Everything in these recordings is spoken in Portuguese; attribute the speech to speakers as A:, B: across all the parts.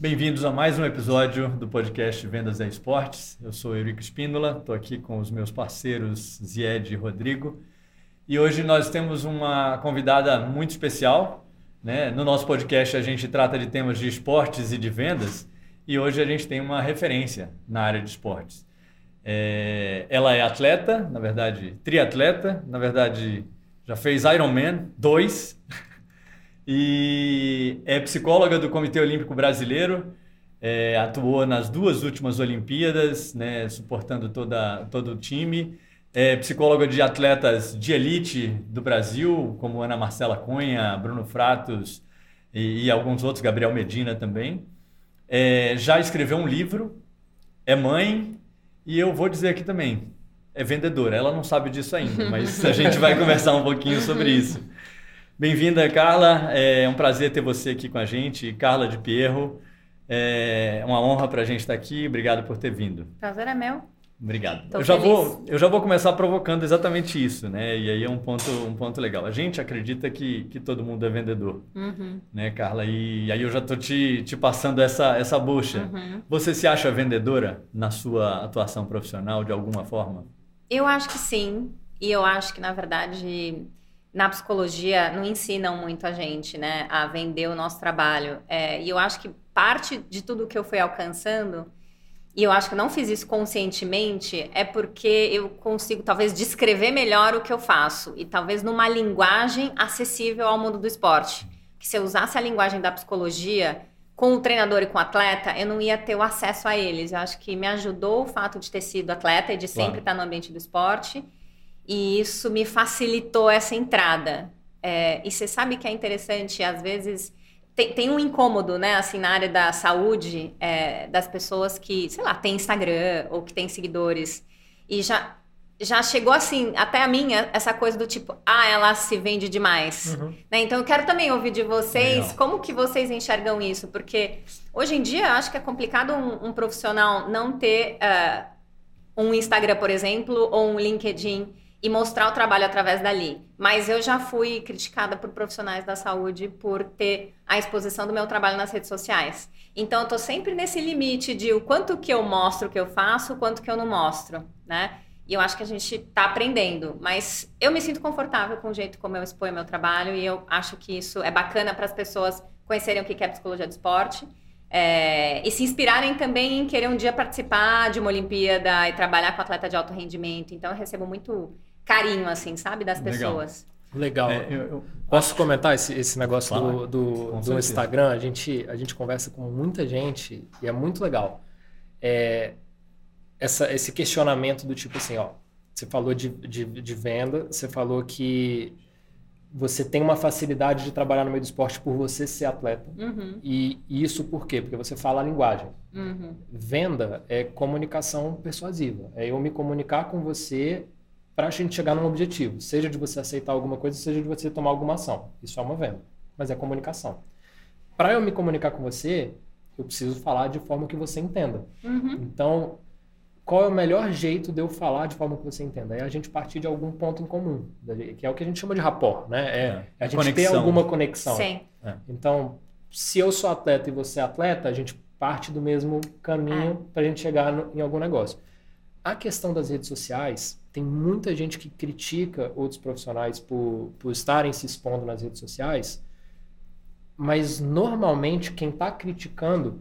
A: Bem-vindos a mais um episódio do podcast Vendas e Esportes. Eu sou Eurico Espíndola, estou aqui com os meus parceiros Zied e Rodrigo. E hoje nós temos uma convidada muito especial. Né? No nosso podcast a gente trata de temas de esportes e de vendas e hoje a gente tem uma referência na área de esportes. É, ela é atleta, na verdade, triatleta, na verdade, já fez Ironman 2 e é psicóloga do Comitê Olímpico Brasileiro, é, atuou nas duas últimas Olimpíadas, né, suportando toda, todo o time. É psicóloga de atletas de elite do Brasil, como Ana Marcela Cunha, Bruno Fratos e, e alguns outros, Gabriel Medina também. É, já escreveu um livro, é mãe e eu vou dizer aqui também, é vendedora. Ela não sabe disso ainda, mas a gente vai conversar um pouquinho sobre isso. Bem-vinda, Carla. É um prazer ter você aqui com a gente. Carla de Pierro. É uma honra para a gente estar aqui. Obrigado por ter vindo.
B: Prazer é meu.
A: Obrigado. eu já, vou, eu já vou começar provocando exatamente isso, né? E aí é um ponto, um ponto legal. A gente acredita que, que todo mundo é vendedor, uhum. né, Carla? E, e, aí eu já estou te, te passando essa, essa bucha. Uhum. Você se acha vendedora na sua atuação profissional de alguma forma?
B: Eu acho que sim. E eu acho que, na verdade, na psicologia não ensinam muito a gente, né, a vender o nosso trabalho. É, e eu acho que parte de tudo que eu fui alcançando, e eu acho que não fiz isso conscientemente, é porque eu consigo talvez descrever melhor o que eu faço e talvez numa linguagem acessível ao mundo do esporte. Que se eu usasse a linguagem da psicologia com o treinador e com o atleta, eu não ia ter o acesso a eles. Eu acho que me ajudou o fato de ter sido atleta e de sempre claro. estar no ambiente do esporte e isso me facilitou essa entrada. É, e você sabe que é interessante, às vezes tem, tem, um incômodo, né, assim, na área da saúde, é, das pessoas que, sei lá, tem Instagram ou que tem seguidores. E já, já chegou assim, até a minha, essa coisa do tipo, ah, ela se vende demais. Uhum. Né? Então eu quero também ouvir de vocês Legal. como que vocês enxergam isso, porque hoje em dia eu acho que é complicado um, um profissional não ter uh, um Instagram, por exemplo, ou um LinkedIn e mostrar o trabalho através dali. Mas eu já fui criticada por profissionais da saúde por ter a exposição do meu trabalho nas redes sociais. Então eu tô sempre nesse limite de o quanto que eu mostro o que eu faço, o quanto que eu não mostro, né? E eu acho que a gente está aprendendo, mas eu me sinto confortável com o jeito como eu exponho meu trabalho e eu acho que isso é bacana para as pessoas conhecerem o que é psicologia do esporte é, e se inspirarem também em querer um dia participar de uma Olimpíada e trabalhar com atleta de alto rendimento. Então eu recebo muito carinho, assim, sabe, das pessoas.
C: Legal. É, eu, eu Posso acho... comentar esse, esse negócio do, do, do Instagram? A gente, a gente conversa com muita gente e é muito legal. É, essa, esse questionamento do tipo assim, ó, você falou de, de, de venda, você falou que você tem uma facilidade de trabalhar no meio do esporte por você ser atleta. Uhum. E, e, isso por quê? Porque você fala a linguagem. Uhum. Venda é comunicação persuasiva. É eu me comunicar com você para a gente chegar num objetivo, seja de você aceitar alguma coisa, seja de você tomar alguma ação. Isso é uma venda, mas é comunicação. Para eu me comunicar com você, eu preciso falar de forma que você entenda. Uhum. Então, qual é o melhor jeito de eu falar de forma que você entenda? É a gente partir de algum ponto em comum, que é o que a gente chama de rapport, né? É, é. a gente conexão. ter alguma conexão. Sim. É. Então, se eu sou atleta e você é atleta, a gente parte do mesmo caminho é. para a gente chegar no, em algum negócio. A questão das redes sociais, tem muita gente que critica outros profissionais por, por estarem se expondo nas redes sociais, mas normalmente quem está criticando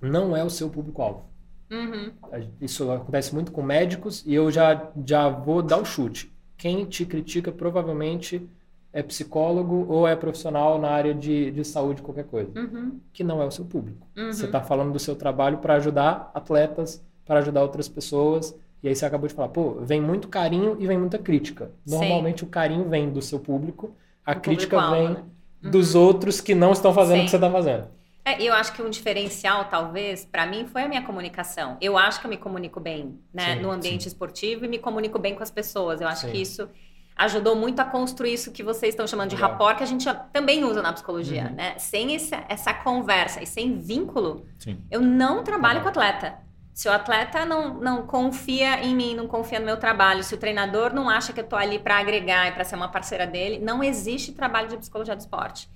C: não é o seu público-alvo. Uhum. Isso acontece muito com médicos e eu já, já vou dar o chute. Quem te critica provavelmente é psicólogo ou é profissional na área de, de saúde, qualquer coisa, uhum. que não é o seu público. Uhum. Você está falando do seu trabalho para ajudar atletas, para ajudar outras pessoas e aí você acabou de falar, pô, vem muito carinho e vem muita crítica. Normalmente Sim. o carinho vem do seu público, a o crítica público vem né? uhum. dos outros que não estão fazendo Sim. o que você está fazendo.
B: É, eu acho que um diferencial, talvez, para mim, foi a minha comunicação. Eu acho que eu me comunico bem, né, sim, no ambiente sim. esportivo e me comunico bem com as pessoas. Eu acho sim. que isso ajudou muito a construir isso que vocês estão chamando de rapport, que a gente também usa na psicologia, uhum. né? Sem essa, essa conversa e sem vínculo, eu não trabalho uhum. com atleta. Se o atleta não, não confia em mim, não confia no meu trabalho, se o treinador não acha que eu estou ali para agregar e para ser uma parceira dele, não existe trabalho de psicologia do esporte.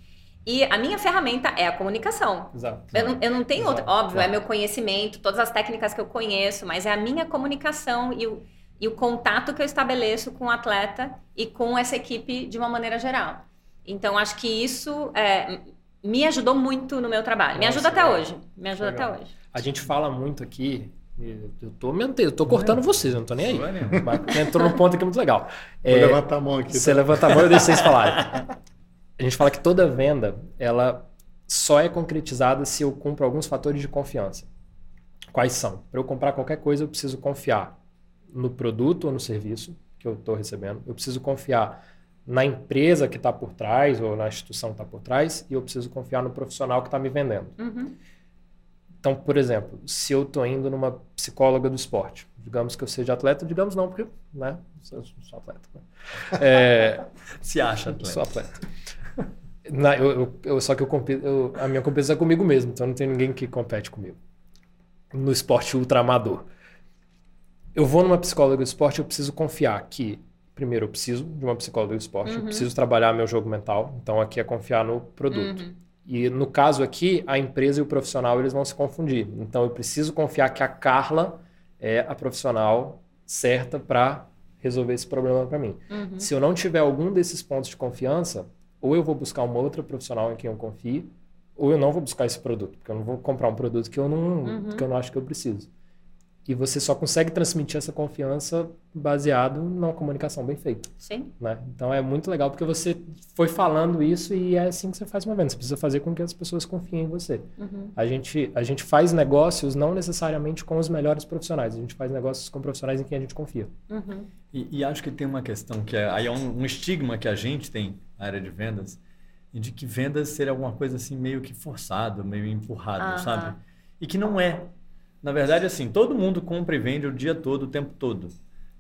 B: E a minha ferramenta é a comunicação.
C: Exato.
B: Eu não, eu não tenho
C: Exato.
B: outra. Óbvio, é meu conhecimento, todas as técnicas que eu conheço, mas é a minha comunicação e o, e o contato que eu estabeleço com o atleta e com essa equipe de uma maneira geral. Então, acho que isso é, me ajudou muito no meu trabalho. me
C: Nossa,
B: ajuda até
C: legal.
B: hoje. Me ajuda
C: Legal.
B: até hoje.
C: A gente fala muito aqui. Eu tô mentendo, eu tô cortando vocês, eu não tô nem aí.
A: Não é.
C: Mas entrou num ponto aqui muito legal.
D: Vou
C: É,
D: levantar a mão aqui.
C: Você
D: tá?
C: levanta a mão e eu deixo vocês falarem. A gente fala que toda venda, ela só é concretizada se eu cumpro alguns fatores de confiança. Quais são? Para eu comprar qualquer coisa, eu preciso confiar no produto ou no serviço que eu estou recebendo. Eu preciso confiar na empresa que está por trás ou na instituição que está por trás e eu preciso confiar no profissional que está me vendendo.
B: Uhum.
C: Então, por exemplo, se eu estou indo numa psicóloga do esporte, digamos que eu seja atleta, digamos não, porque né, eu sou atleta. Né? É,
A: Se acha,
C: eu sou
A: atleta.
C: atleta. Na- eu, eu- eu- só que eu, compito- eu- a minha competição é comigo mesmo, então não tem ninguém que compete comigo. No esporte ultramador. Eu vou numa psicóloga do esporte, eu preciso confiar que, primeiro, eu preciso de uma psicóloga do esporte, eu preciso trabalhar meu jogo mental, então aqui é confiar no produto.
B: Uhum.
C: E no caso aqui, a empresa e o profissional eles vão se confundir. Então eu preciso confiar que a Carla é a profissional certa para resolver esse problema para mim.
B: Uhum.
C: Se eu não tiver algum desses pontos de confiança, ou eu vou buscar uma outra profissional em quem eu confie, ou eu não vou buscar esse produto, porque eu não vou comprar um produto que eu não,
B: Uhum.
C: que eu não acho que eu preciso. E você só consegue transmitir essa confiança baseado numa comunicação bem feita
B: Sim.
C: né? Então é muito legal porque você foi falando isso e é assim que você faz uma venda. Você precisa fazer com que as pessoas confiem em você.
B: Uhum.
C: A gente, a gente faz negócios não necessariamente com os melhores profissionais, a gente faz negócios com profissionais em quem a gente confia.
B: Uhum.
A: E, e acho que tem uma questão que é, aí é um, um estigma que a gente tem na área de vendas, de que vendas seria alguma coisa assim meio que forçado, meio empurrado,
B: Aham.
A: sabe? E que não é. Na verdade, assim, todo mundo compra e vende o dia todo, o tempo todo.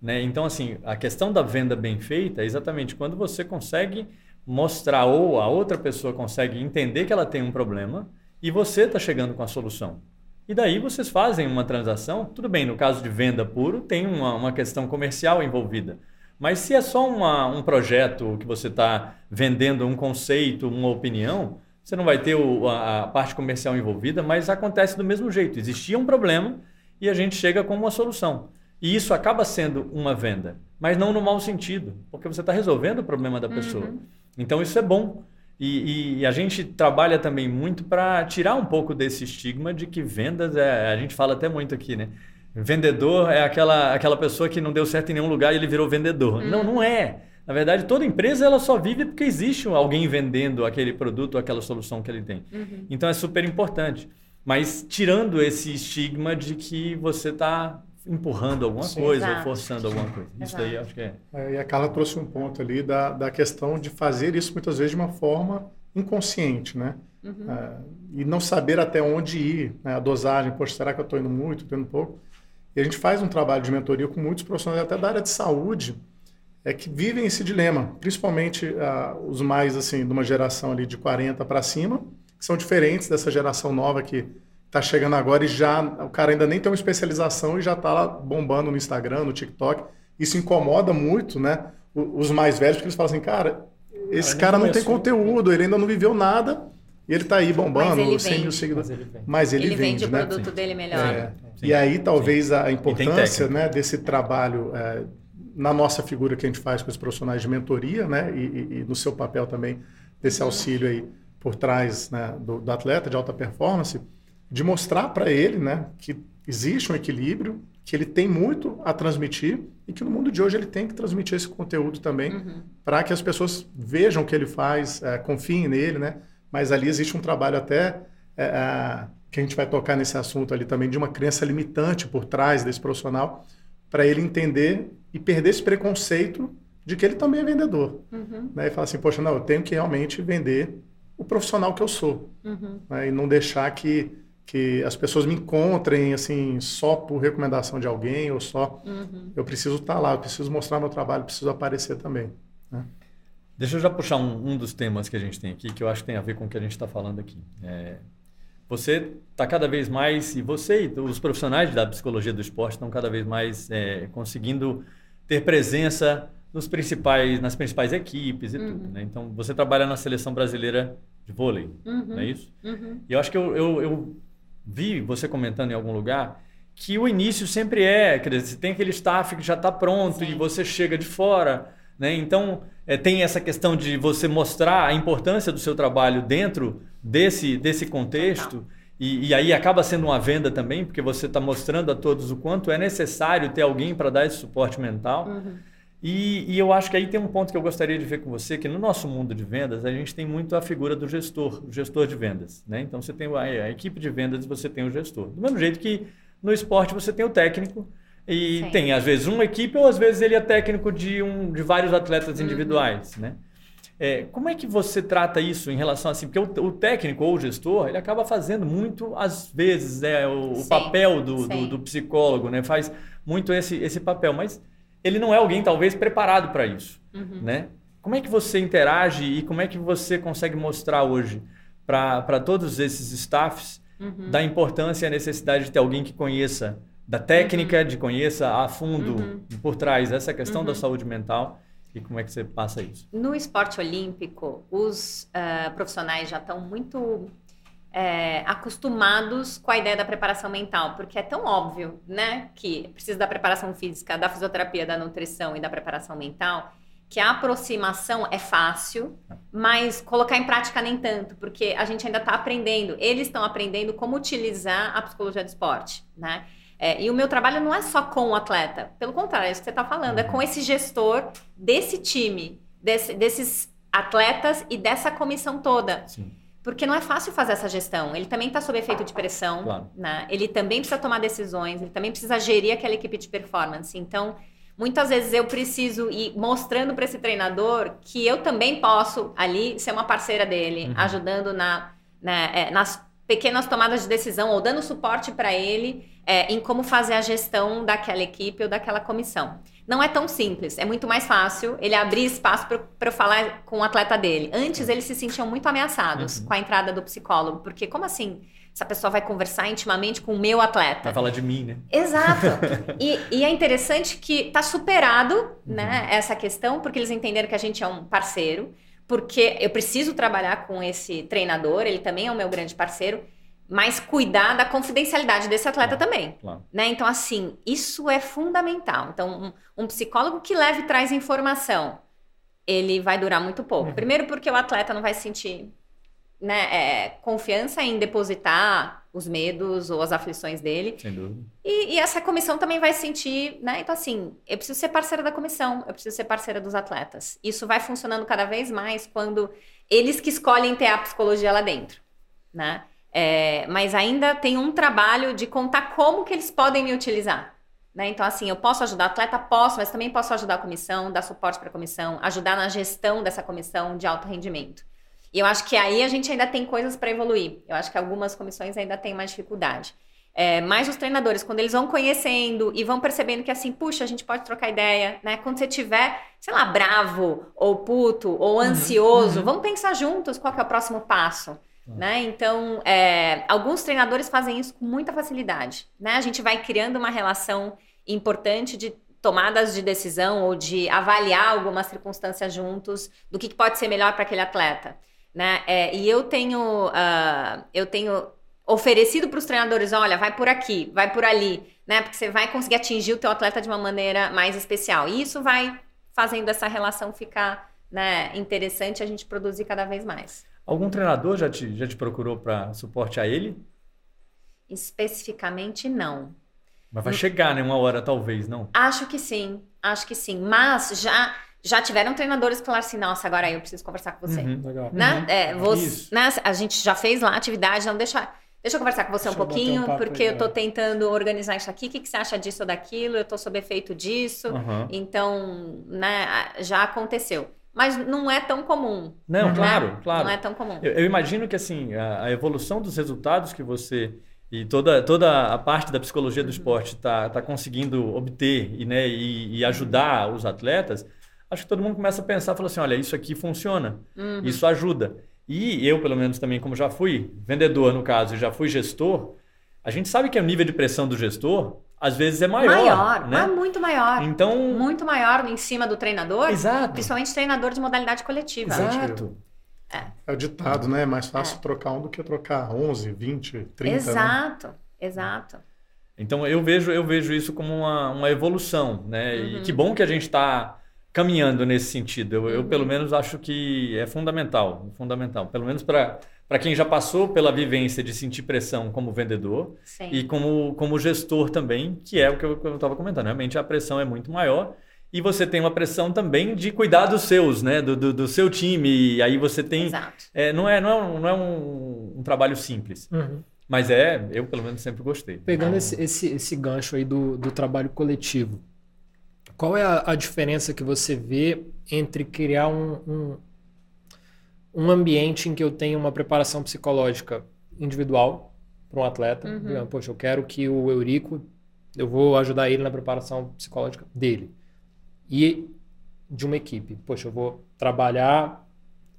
A: Né? Então, assim, a questão da venda bem feita é exatamente quando você consegue mostrar ou a outra pessoa consegue entender que ela tem um problema e você está chegando com a solução. E daí vocês fazem uma transação. Tudo bem, no caso de venda puro, tem uma, uma questão comercial envolvida. Mas se é só uma, um projeto que você está vendendo um conceito, uma opinião, você não vai ter o- a, a parte comercial envolvida, mas acontece do mesmo jeito. Existia um problema e a gente chega com uma solução. E isso acaba sendo uma venda, mas não no mau sentido, porque você está resolvendo o problema da pessoa. Então isso é bom. E, e- e a gente trabalha também muito para tirar um pouco desse estigma de que vendas é. A gente fala até muito aqui, né? Vendedor é aquela, aquela pessoa que não deu certo em nenhum lugar e ele virou vendedor. Não, não é. Na verdade, toda empresa ela só vive porque existe alguém vendendo aquele produto ou aquela solução que ele tem.
B: Uhum.
A: Então é super importante. Mas tirando esse estigma de que você está empurrando alguma
C: Sim.
A: coisa ou
B: Exato.
A: forçando alguma coisa. Isso
B: Exato.
A: aí eu acho que é.
D: É, E a Carla trouxe um ponto ali da, da questão de fazer isso muitas vezes de uma forma inconsciente, né?
B: Uhum.
D: É, e não saber até onde ir, né? a dosagem, poxa, será que eu estou indo muito, estou indo pouco? E a gente faz um trabalho de mentoria com muitos profissionais até da área de saúde, é que vivem esse dilema, principalmente ah, os mais assim de uma geração ali de 40 para cima, que são diferentes dessa geração nova que está chegando agora e já o cara ainda nem tem uma especialização e já está lá bombando no Instagram, no TikTok. Isso incomoda muito, né? o- Os mais velhos, porque eles falam assim, cara, esse
C: nem
D: cara não tem
C: começou.
D: conteúdo, ele ainda não viveu nada e ele está aí bombando,
B: ele
D: 100 mil
B: vende.
D: seguidores.
C: Mas ele vem.
D: Mas ele,
B: Ele, vende
D: vende,
B: o
D: né?
B: produto dele melhor.
D: É.
A: Sim.
D: E aí talvez a
A: tem
D: importância né, desse trabalho é, na nossa figura que a gente faz com os profissionais de mentoria, né, e, e- e no seu papel também desse auxílio aí por trás né, do, do atleta de alta performance, de mostrar para ele, né, que existe um equilíbrio, que ele tem muito a transmitir e que no mundo de hoje ele tem que transmitir esse conteúdo também
B: Uhum.
D: para que as pessoas vejam o que ele faz, é, confiem nele, né? Mas ali existe um trabalho até é, é, que a gente vai tocar nesse assunto ali também de uma crença limitante por trás desse profissional para ele entender e perder esse preconceito de que ele também é vendedor,
B: Uhum.
D: né? E falar assim, poxa, não, eu tenho que realmente vender o profissional que eu sou,
B: Uhum.
D: né? E não deixar que que as pessoas me encontrem assim só por recomendação de alguém ou só
B: Uhum.
D: eu preciso estar lá, eu preciso mostrar meu trabalho, preciso aparecer também.
A: Deixa eu já puxar um, um dos temas que a gente tem aqui, que eu acho que tem a ver com o que a gente está falando aqui. É, você está cada vez mais, e você e os profissionais da psicologia do esporte estão cada vez mais é, conseguindo ter presença nos principais, nas principais equipes e tudo. Né? Então, você trabalha na seleção brasileira de de vôlei, uhum. não é isso? Uhum. E eu acho que eu, eu, eu, vi você comentando em algum lugar que o início sempre é, quer dizer, você tem aquele staff que já está pronto Sim. e você chega de fora, né? Então é, tem essa questão de você mostrar a importância do seu trabalho dentro desse, desse contexto. E, e, aí acaba sendo uma venda também, porque você está mostrando a todos o quanto é necessário ter alguém para dar esse suporte mental. Uhum. E, e, eu acho que aí tem um ponto que eu gostaria de ver com você, que no nosso mundo de vendas, a gente tem muito a figura do gestor, o gestor de vendas. Né? Então, você tem a, a equipe de vendas e você tem o gestor. Do mesmo jeito que no esporte você tem o técnico, e Sim. tem, às vezes, uma equipe ou às vezes ele é técnico de, um, de vários atletas uhum. individuais. Né? É, como é que você trata isso em relação assim? Porque o, o, técnico ou o gestor, ele acaba fazendo muito, às vezes, né, o, o papel do, do, do, psicólogo, né? Faz muito esse, esse papel, mas ele não é alguém, talvez, preparado para isso, uhum. né? Como é que você interage e como é que você consegue mostrar hoje para todos esses staffs uhum. da importância e a necessidade de ter alguém que conheça da técnica, uhum. de conheça a fundo uhum. por trás essa questão da uhum. saúde mental e como é que você passa isso?
B: No esporte olímpico, os uh, profissionais já estão muito é, acostumados com a ideia da preparação mental, porque é tão óbvio, né, que precisa da preparação física, da fisioterapia, da nutrição e da preparação mental, que a aproximação é fácil, mas colocar em prática nem tanto, porque a gente ainda está aprendendo. Eles estão aprendendo como utilizar a psicologia do esporte, né? É, e o meu trabalho não é só com o atleta, pelo contrário, é isso que você está falando, é com uhum. esse gestor desse time, desse, desses atletas e dessa comissão toda. Sim. Porque não é fácil fazer essa gestão. Ele também está sob efeito de pressão, claro. né? ele também precisa tomar decisões, ele também precisa gerir aquela equipe de performance. Então, muitas vezes eu preciso ir mostrando para esse treinador que eu também posso ali ser uma parceira dele, uhum. ajudando na, né, é, nas pequenas tomadas de decisão ou dando suporte para ele é, em como fazer a gestão daquela equipe ou daquela comissão. Não é tão simples, é muito mais fácil ele abrir espaço para eu falar com o atleta dele. Antes eles se sentiam muito ameaçados uhum. com a entrada do psicólogo, porque como assim? Essa pessoa vai conversar intimamente com o meu atleta.
A: Vai falar de mim, né?
B: Exato. e, e, é interessante que está superado uhum. né, essa questão, porque eles entenderam que a gente é um parceiro, porque eu preciso trabalhar com esse treinador, ele também é o meu grande parceiro mas cuidar da confidencialidade desse atleta claro, também. Claro. Né? Então, assim, isso é fundamental. Então, um, um, psicólogo que leve e traz informação, ele vai durar muito pouco. Uhum. Primeiro, porque o atleta não vai sentir né, é, confiança em depositar os medos ou as aflições dele.
A: Sem dúvida.
B: E, e, essa comissão também vai sentir, né? Então, assim, eu preciso ser parceira da comissão, eu preciso ser parceira dos atletas. Isso vai funcionando cada vez mais quando eles que escolhem ter a psicologia lá dentro, né? É, mas ainda tem um trabalho de contar como que eles podem me utilizar. Né? Então, assim, eu posso ajudar o atleta? Posso, mas também posso ajudar a comissão, dar suporte para a comissão, ajudar na gestão dessa comissão de alto rendimento. E eu acho que aí a gente ainda tem coisas para evoluir. Eu acho que algumas comissões ainda têm mais dificuldade. É, mas os treinadores, quando eles vão conhecendo e vão percebendo que assim, puxa, a gente pode trocar ideia, né? Quando você tiver, sei lá, bravo, ou puto, ou uhum. ansioso, uhum. vamos pensar juntos qual é o próximo passo. Né? Então, é, alguns treinadores fazem isso com muita facilidade. Né? A gente vai criando uma relação importante de tomadas de decisão ou de avaliar algumas circunstâncias juntos do que pode ser melhor para aquele atleta. Né? É, e eu tenho, uh, eu tenho oferecido para os treinadores, olha, vai por aqui, vai por ali, né? Porque você vai conseguir atingir o teu atleta de uma maneira mais especial. E isso vai fazendo essa relação ficar né, interessante, a gente produzir cada vez mais.
A: Algum treinador já te, já te procurou para suporte a ele?
B: Especificamente, não.
A: Mas vai chegar, né? Uma hora, talvez, não?
B: Acho que sim, acho que sim. Mas já já tiveram treinadores que falaram assim, nossa, agora eu preciso conversar com você. Uhum, legal. Né? Uhum. É, você, né? A gente já fez lá a atividade, não deixa... Deixa eu conversar com você deixa um pouquinho, um porque aí, eu estou tentando organizar isso aqui. O que, que, você acha disso ou daquilo? Eu estou sob efeito disso. Uhum. Então, né, já aconteceu mas não é tão comum.
A: Não, né? claro, claro.
B: Não é tão comum.
A: Eu, eu imagino que assim a, a, evolução dos resultados que você e toda, toda a parte da psicologia do esporte está tá conseguindo obter e, né, e, e, ajudar os atletas, acho que todo mundo começa a pensar, fala assim, olha, isso aqui funciona, uhum. isso ajuda. E eu, pelo menos também, como já fui vendedor no caso, e já fui gestor, a gente sabe que o nível de pressão do gestor às vezes é maior. Maior, né?
B: é muito maior. Então, muito maior em cima do treinador. Exato. Principalmente treinador de modalidade coletiva.
A: Exato.
B: É.
D: é o ditado, né? É mais fácil é. trocar um do que trocar 11, 20, 30.
B: Exato, né? exato.
A: Então eu vejo, eu vejo isso como uma, uma evolução, né? Uhum. E que bom que a gente está caminhando nesse sentido. Eu, uhum. eu, pelo menos, acho que é fundamental. Fundamental. Pelo menos para para quem já passou pela vivência de sentir pressão como vendedor Sim. e como, como gestor também, que é o que eu estava comentando. Realmente a pressão é muito maior e você tem uma pressão também de cuidar dos seus, né? Do, do, do seu time. E aí você tem.
B: Exato.
A: É, não é, não é, um, não é um, um trabalho simples.
C: Uhum.
A: Mas é, eu pelo menos sempre gostei.
C: Pegando esse, esse, esse gancho aí do, do trabalho coletivo, qual é a, a diferença que você vê entre criar um, um um ambiente em que eu tenho uma preparação psicológica individual para um atleta. Uhum. Poxa, eu quero que o Eurico, eu vou ajudar ele na preparação psicológica dele. E de uma equipe. Poxa, eu vou trabalhar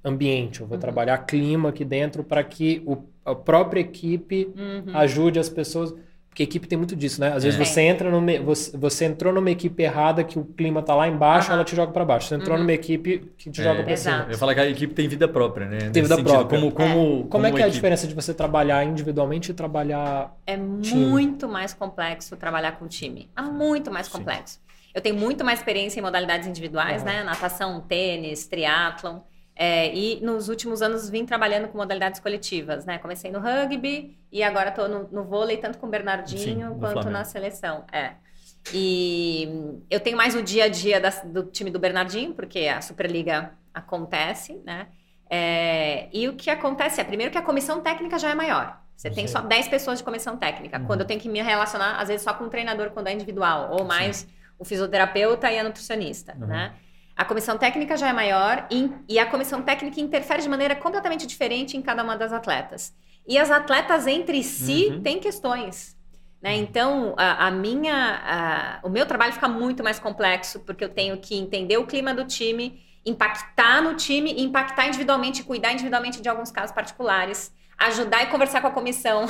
C: ambiente, eu vou uhum. trabalhar clima aqui dentro para que o, a própria equipe uhum. ajude as pessoas. Porque a equipe tem muito disso, né? Às vezes é. você entra numa, você, você entrou numa equipe errada que o clima tá lá embaixo, uhum. ela te joga para baixo. Você entrou uhum. numa equipe que te é. joga para cima.
A: Eu falo que a equipe tem vida própria, né?
C: Tem vida sentido. própria.
A: Como, como, é.
C: como, como é que é a diferença de você trabalhar individualmente e trabalhar
B: É
C: time?
B: muito mais complexo trabalhar com time. É muito mais complexo. Sim. Eu tenho muito mais experiência em modalidades individuais, uhum. né? Natação, tênis, triatlon. É, e nos últimos anos vim trabalhando com modalidades coletivas, né? Comecei no rugby e agora estou no, no, vôlei, tanto com o Bernardinho Sim, quanto Flamengo. na seleção. É. E eu tenho mais o dia a dia da, do time do Bernardinho, porque a Superliga acontece, né? É, e o que acontece é, primeiro que a comissão técnica já é maior. Você tem só 10 pessoas de comissão técnica. Uhum. Quando eu tenho que me relacionar, às vezes, só com o treinador quando é individual, ou mais Sim. o fisioterapeuta e a nutricionista, uhum. né? A comissão técnica já é maior e, a comissão técnica interfere de maneira completamente diferente em cada uma das atletas. E as atletas entre si uhum. têm questões. Né? Uhum. Então, a, a minha, a, o meu trabalho fica muito mais complexo, porque eu tenho que entender o clima do time, impactar no time, impactar individualmente, cuidar individualmente de alguns casos particulares, ajudar e conversar com a comissão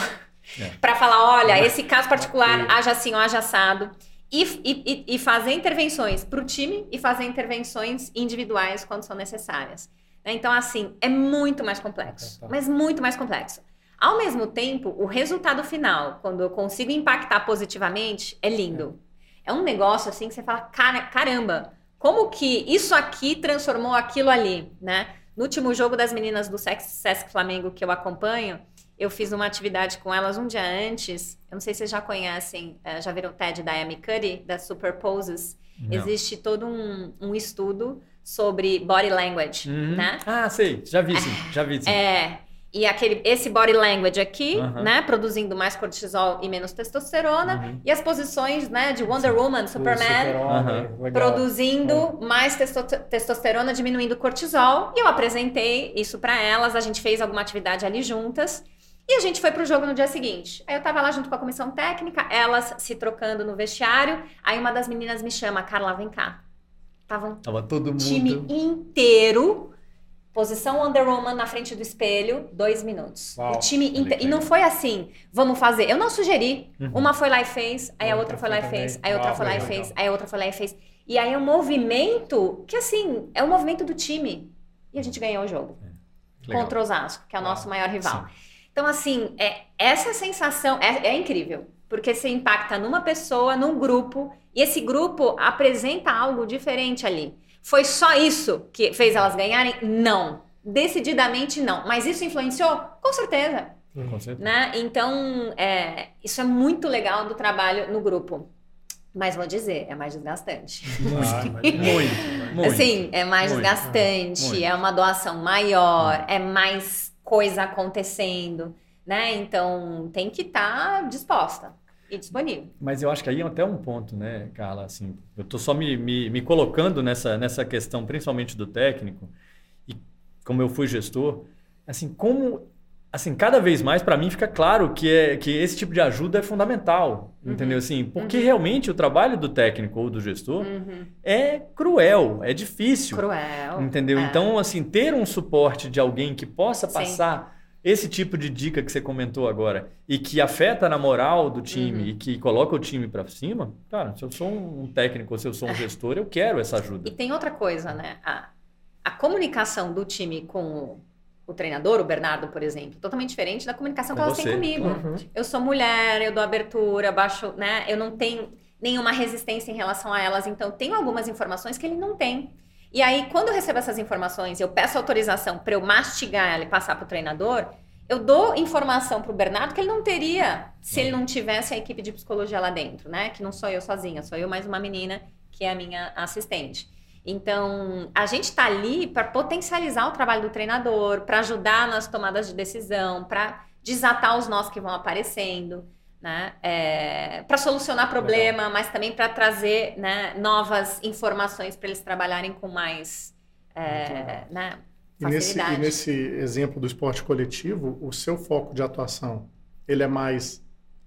B: é. para falar: olha, esse caso particular, haja assim ou haja assado. E, e, e fazer intervenções para o time e fazer intervenções individuais quando são necessárias. Então, assim, é muito mais complexo, mas muito mais complexo. Ao mesmo tempo, o resultado final, quando eu consigo impactar positivamente, é lindo. É, é um negócio assim que você fala, caramba, como que isso aqui transformou aquilo ali, né? No último jogo das meninas do Sesc Flamengo que eu acompanho, eu fiz uma atividade com elas um dia antes. Eu não sei se vocês já conhecem, eh, já viram o TED da Amy Cuddy, da Super Poses. Não. Existe todo um, um, estudo sobre body language, uhum. né?
A: Ah, sei, já vi sim, já vi sim.
B: É, e aquele, esse body language aqui, uhum. né, produzindo mais cortisol e menos testosterona, uhum. e as posições, né, de Wonder Woman, Superman, uhum. produzindo mais testo testosterona, diminuindo cortisol. E eu apresentei isso para elas, a gente fez alguma atividade ali juntas. E a gente foi pro jogo no dia seguinte. Aí eu tava lá junto com a comissão técnica, elas se trocando no vestiário. Aí uma das meninas me chama, Carla, vem cá. Tava,
A: tava todo mundo.
B: time inteiro, posição Wonder Woman na frente do espelho, dois minutos. Uau, o time inteiro. E não foi assim, vamos fazer. Eu não sugeri. Uhum. Uma foi lá e fez, aí a outra, foi lá e fez, aí a outra foi lá e fez, aí a outra foi lá e fez. E aí é um movimento que, assim, é o um movimento do time. E a gente ganhou o jogo. É. Contra o Osasco, que é o nosso maior rival. Sim. Então, assim, é, essa sensação é, é incrível, porque você impacta numa pessoa, num grupo, e esse grupo apresenta algo diferente ali. Foi só isso que fez elas ganharem? Não. Decididamente não. Mas isso influenciou? Com certeza.
A: Com certeza.
B: Né? Então, é, isso é muito legal do trabalho no grupo. Mas vou dizer, é mais desgastante.
A: Muito, ah, muito, muito.
B: Assim, é mais muito, desgastante, muito. é uma doação maior, é mais coisa acontecendo, né? Então tem que estar tá disposta e disponível.
A: Mas eu acho que aí é até um ponto, né, Carla? Assim, eu estou só me, me, me, colocando nessa, nessa questão, principalmente do técnico, e como eu fui gestor, assim, como assim, cada vez mais para mim fica claro que, é, que esse tipo de ajuda é fundamental, uhum. entendeu? Assim, porque uhum. realmente o trabalho do técnico ou do gestor uhum. é cruel, é difícil.
B: Cruel.
A: Entendeu?
B: É.
A: Então, assim, ter um suporte de alguém que possa passar Sim. esse tipo de dica que você comentou agora e que afeta na moral do time uhum. e que coloca o time para cima, cara, se eu sou um técnico ou se eu sou um gestor, eu quero essa ajuda.
B: E tem outra coisa, né? A, a comunicação do time com o treinador, o Bernardo, por exemplo, totalmente diferente da comunicação que elas têm comigo. Uhum. Eu sou mulher, eu dou abertura, baixo, né? Eu não tenho nenhuma resistência em relação a elas, então tenho algumas informações que ele não tem. E aí, quando eu recebo essas informações, eu peço autorização para eu mastigar ela e passar para o treinador, eu dou informação para o Bernardo que ele não teria se ele não tivesse a equipe de psicologia lá dentro, né? Que não sou eu sozinha, sou eu mais uma menina que é a minha assistente. Então, a gente está ali para potencializar o trabalho do treinador, para ajudar nas tomadas de decisão, para desatar os nós que vão aparecendo, né? É, para solucionar problema, Legal. mas também para trazer né, novas informações para eles trabalharem com mais é, né,
D: e nesse, e nesse exemplo do esporte coletivo, o seu foco de atuação, ele é mais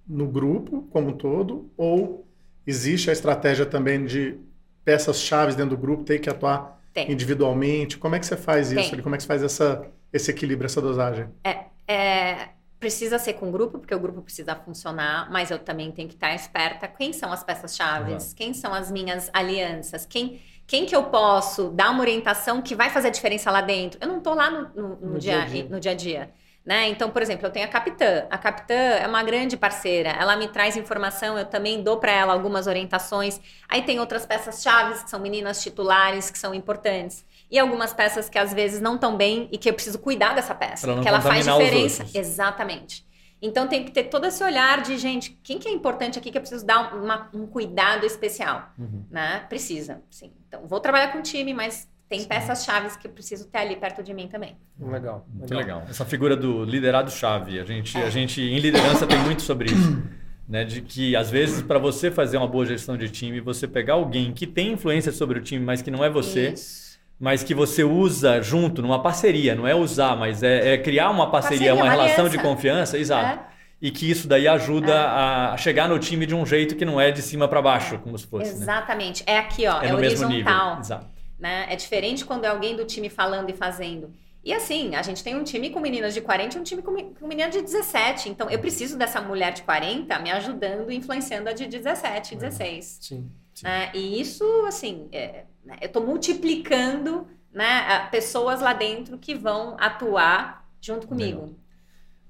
D: no grupo como um todo ou existe a estratégia também de peças chaves dentro do grupo ter que atuar Tem. individualmente? Como é que você faz isso? Tem. Como é que você faz essa, esse equilíbrio, essa dosagem?
B: É, é, precisa ser com o grupo, porque o grupo precisa funcionar, mas eu também tenho que estar esperta. Quem são as peças chaves? Uhum. Quem são as minhas alianças? Quem quem que eu posso dar uma orientação que vai fazer a diferença lá dentro? Eu não estou lá no, no, no, no, dia, dia, no dia a dia. Né? Então, por exemplo, eu tenho a capitã. A capitã é uma grande parceira. Ela me traz informação, eu também dou para ela algumas orientações. Aí tem outras peças chaves que são meninas titulares que são importantes. E algumas peças que às vezes não estão bem e que eu preciso cuidar dessa peça, que ela faz diferença. Exatamente. Então tem que ter todo esse olhar de, gente, quem que é importante aqui que eu preciso dar uma, um cuidado especial, uhum. né? Precisa, sim. Então vou trabalhar com o time, mas tem peças chaves que eu preciso ter ali perto de mim também.
C: Legal.
A: Muito legal. legal. Essa figura do liderado chave, a gente, é. a gente em liderança tem muito sobre isso. Né, de que às vezes para você fazer uma boa gestão de time, você pegar alguém que tem influência sobre o time, mas que não é você, isso. mas que você usa junto numa parceria, não é usar, mas é, é criar uma parceria, parceria uma, uma, relação de confiança, exato. É. E que isso daí ajuda é. a chegar no time de um jeito que não é de cima para baixo, como se fosse.
B: Né? Exatamente. Né? É aqui, ó, é, é horizontal. Exato. Né? É diferente quando é alguém do time falando e fazendo. E assim, a gente tem um time com meninas de 40 e um time com, com meninas de 17. Então, eu preciso dessa mulher de 40 me ajudando e influenciando a de 17, 16. Sim. sim. Né? E isso, assim, é, né? eu estou multiplicando né, pessoas lá dentro que vão atuar junto comigo.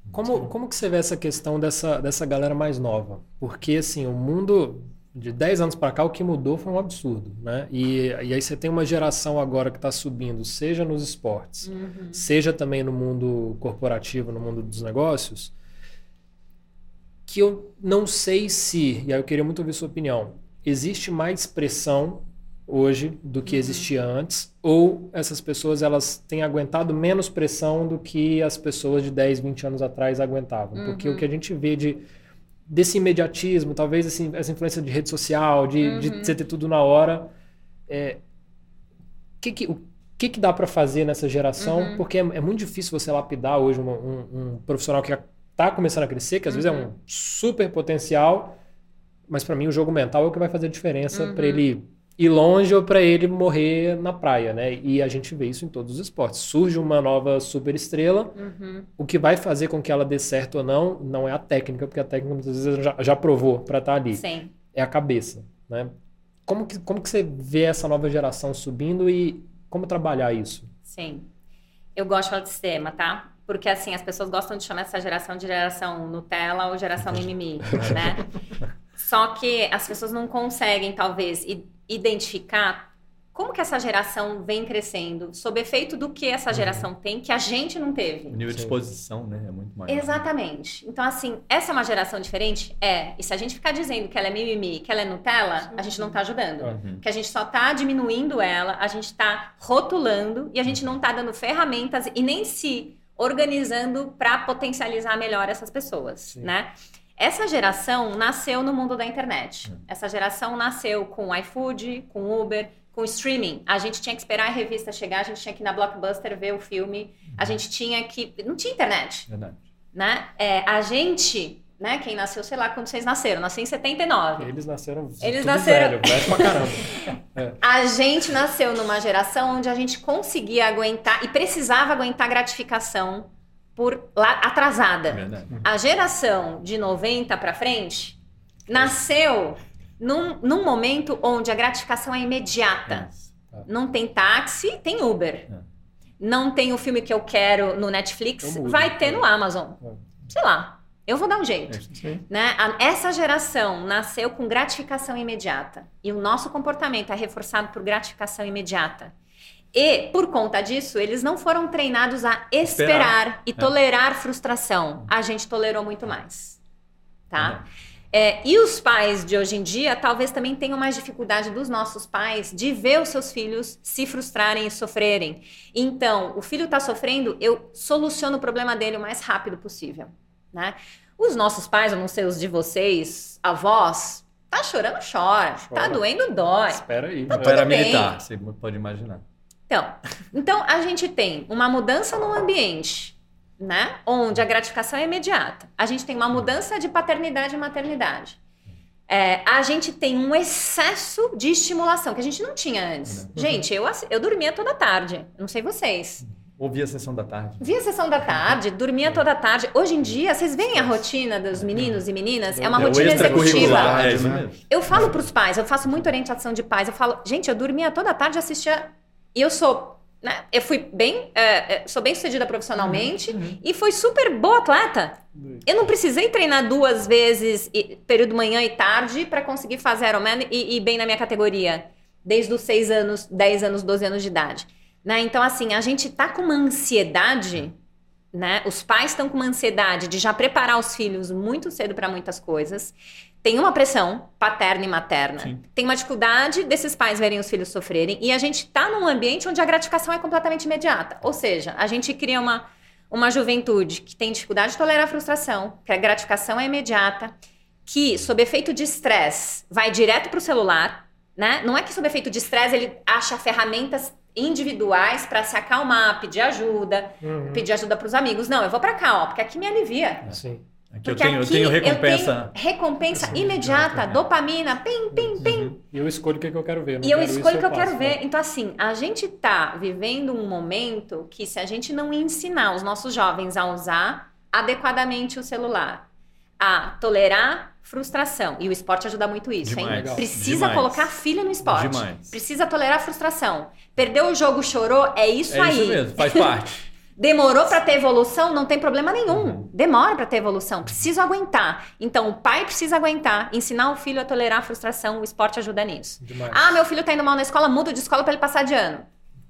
C: Como, como que você vê essa questão dessa, dessa galera mais nova? Porque, assim, o mundo de 10 anos para cá, o que mudou foi um absurdo, né? E, e aí você tem uma geração agora que está subindo, seja nos esportes, uhum. seja também no mundo corporativo, no mundo dos negócios, que eu não sei se, e aí eu queria muito ouvir sua opinião, existe mais pressão hoje do que uhum. existia antes, ou essas pessoas elas têm aguentado menos pressão do que as pessoas de 10, 20 anos atrás aguentavam. Uhum. Porque o que a gente vê de desse imediatismo, talvez assim, essa influência de rede social, de, uhum. de você ter tudo na hora. É, que que, o que, que dá para fazer nessa geração? Uhum. Porque é, é, muito difícil você lapidar hoje um, um, um profissional que está começando a crescer, que às uhum. vezes é um uhum. super potencial, mas para mim o jogo mental é o que vai fazer a diferença para uhum. ele ir longe ou para ele morrer na praia, né? E a gente vê isso em todos os esportes. Surge uma nova super estrela, uhum. o que vai fazer com que ela dê certo ou não, não é a técnica, porque a técnica muitas vezes já, já provou para estar tá ali.
B: Sim.
C: É a cabeça, né? Como que, como que você vê essa nova geração subindo e como trabalhar isso?
B: Sim. Eu gosto de falar de sistema, tá? Porque, assim, as pessoas gostam de chamar essa geração de geração Nutella ou geração mimimi, né? Só que as pessoas não conseguem, talvez, identificar como que essa geração vem crescendo, sob efeito do que essa uhum. geração uhum. tem que a gente não teve.
A: O nível de exposição, né, é muito maior.
B: Exatamente. Então, assim, essa é uma geração diferente? É. E se a gente ficar dizendo que ela é mimimi, que ela é Nutella, a gente não está ajudando. Uhum. Que a gente só está diminuindo ela, a gente está rotulando e a gente não está dando ferramentas e nem se organizando para potencializar melhor essas pessoas, Sim. né? Essa geração nasceu no mundo da internet. Essa geração nasceu com iFood, com Uber, com streaming. A gente tinha que esperar a revista chegar, a gente tinha que ir na Blockbuster ver o filme, a uhum. gente tinha que. Não tinha internet. Verdade. Né? É, a gente, né, quem nasceu, sei lá quando vocês nasceram, nasci em 79.
C: Eles nasceram.
B: Eles nasceram.
C: Velho, velho pra caramba.
B: É. A gente nasceu numa geração onde a gente conseguia aguentar e precisava aguentar gratificação por lá atrasada. É a geração de 90 para frente nasceu num, num momento onde a gratificação é imediata. Não tem táxi, tem Uber. É. não tem o filme que eu quero no Netflix, vai ter no Amazon. É. Sei lá, eu vou dar um jeito. Né? Essa geração nasceu com gratificação imediata. E o nosso comportamento é reforçado por gratificação imediata. E, por conta disso, eles não foram treinados a esperar, esperar. e é. tolerar frustração. A gente tolerou muito mais. Tá? É, e os pais de hoje em dia talvez também tenham mais dificuldade dos nossos pais de ver os seus filhos se frustrarem e sofrerem. Então, o filho está sofrendo, eu soluciono o problema dele o mais rápido possível. Né? Os nossos pais, eu não sei os de vocês, avós, tá chorando, chora. Tá chora. Tá doendo, dói.
C: Espera aí.
A: Tá era militar, você pode imaginar.
B: Então, então, a gente tem uma mudança no ambiente né? Onde a gratificação é imediata. A gente tem uma mudança de paternidade e maternidade. É, a gente tem um excesso de estimulação que a gente não tinha antes. Uhum. Gente, eu, eu dormia toda tarde. Não sei vocês.
A: Ouvia a sessão da tarde.
B: Via a sessão da tarde, dormia toda tarde. Hoje em dia, vocês veem a rotina dos meninos e meninas? É uma é rotina executiva. É? Eu falo para os pais, eu faço muita orientação de pais. Eu falo, gente, eu dormia toda tarde e assistia. E eu sou né? Eu fui bem, é, é, sou bem sucedida profissionalmente uhum, uhum. e fui super boa atleta. Uhum. Eu não precisei treinar duas vezes, período manhã e tarde, para conseguir fazer Ironman e ir bem na minha categoria, desde os 6 anos, 10 anos, 12 anos de idade. Né? Então, assim, a gente tá com uma ansiedade, né? Os pais estão com uma ansiedade de já preparar os filhos muito cedo para muitas coisas tem uma pressão paterna e materna. Sim. Tem uma dificuldade desses pais verem os filhos sofrerem. E a gente está num ambiente onde a gratificação é completamente imediata. Ou seja, a gente cria uma, uma juventude que tem dificuldade de tolerar a frustração, que a gratificação é imediata, que, sob efeito de estresse, vai direto para o celular. Né? Não é que, sob efeito de estresse, ele acha ferramentas individuais para se acalmar, pedir ajuda, uhum. pedir ajuda para os amigos. Não, eu vou para cá, ó, porque aqui me alivia.
C: Sim.
A: Aqui eu tenho, aqui eu tenho recompensa. Eu tenho
B: recompensa imediata, dopamina, pim, pim, pim.
C: E eu escolho o que, eu quero ver.
B: e eu escolho o que eu, eu quero ver. Então, assim, a gente tá vivendo um momento que, se a gente não ensinar os nossos jovens a usar adequadamente o celular, a tolerar frustração, e o esporte ajuda muito isso, Demais. hein? Precisa Demais. colocar filha no esporte. Demais. Precisa tolerar frustração. Perdeu o jogo, chorou, é isso
A: é
B: aí.
A: É isso mesmo, faz parte.
B: Demorou para ter evolução, não tem problema nenhum. Uhum. Demora para ter evolução, preciso aguentar. Então, o pai precisa aguentar, ensinar o filho a tolerar a frustração, o esporte ajuda nisso. Demais. Ah, meu filho tá indo mal na escola, muda de escola para ele passar de ano.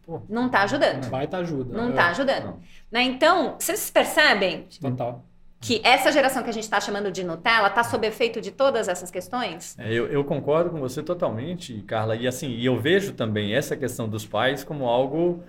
B: Pô, não tá ajudando.
C: Vai tá ajuda.
B: Não é. tá ajudando. Né? Então, vocês percebem
C: Total.
B: que essa geração que a gente está chamando de Nutella tá sob efeito de todas essas questões?
A: É, eu, eu, concordo com você totalmente, Carla. E assim, eu vejo também essa questão dos pais como algo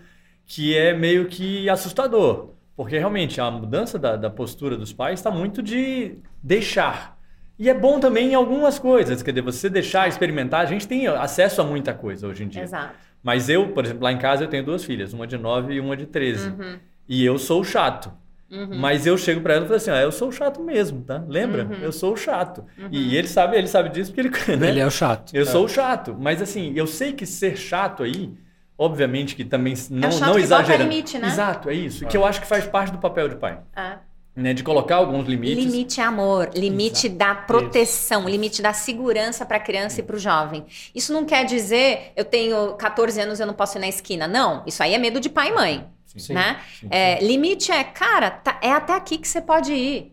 A: que é meio que assustador. Porque realmente a mudança da, da postura dos pais está muito de deixar. E é bom também em algumas coisas, quer dizer, você deixar experimentar. A gente tem acesso a muita coisa hoje em dia.
B: Exato.
A: Mas eu, por exemplo, lá em casa eu tenho duas filhas, uma de 9 e uma de 13. Uhum. E eu sou chato. Uhum. Mas eu chego para ela e falo assim: ah, eu sou o chato mesmo, tá? Lembra? Uhum. Eu sou o chato. Uhum. E ele sabe, ele sabe disso porque ele.
C: Né? Ele é o chato.
A: Eu é. sou o chato. Mas assim, eu sei que ser chato aí Obviamente que também não, é não exagerando.
B: limite, né?
A: Exato, é isso. E que eu acho que faz parte do papel de pai. É. Né, de colocar alguns limites.
B: Limite é amor, limite Exato. da proteção, isso. limite da segurança para a criança e para o jovem. Isso não quer dizer eu tenho 14 anos eu não posso ir na esquina. Não, isso aí é medo de pai e mãe. Sim, né? Sim, é, limite é, cara, tá, é até aqui que você pode ir.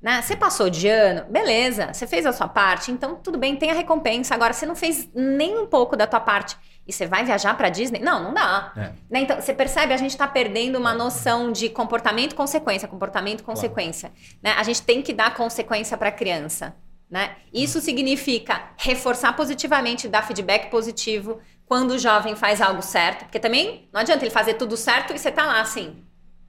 B: Né? Você passou de ano, beleza, você fez a sua parte, então tudo bem, tem a recompensa. Agora, você não fez nem um pouco da tua parte e você vai viajar para Disney? Não, não dá. É. Né? Então, você percebe, a gente está perdendo uma noção de comportamento consequência, comportamento consequência. Claro. Né? A gente tem que dar consequência para a criança. Né? Isso significa reforçar positivamente, dar feedback positivo quando o jovem faz algo certo, porque também não adianta ele fazer tudo certo e você tá lá assim.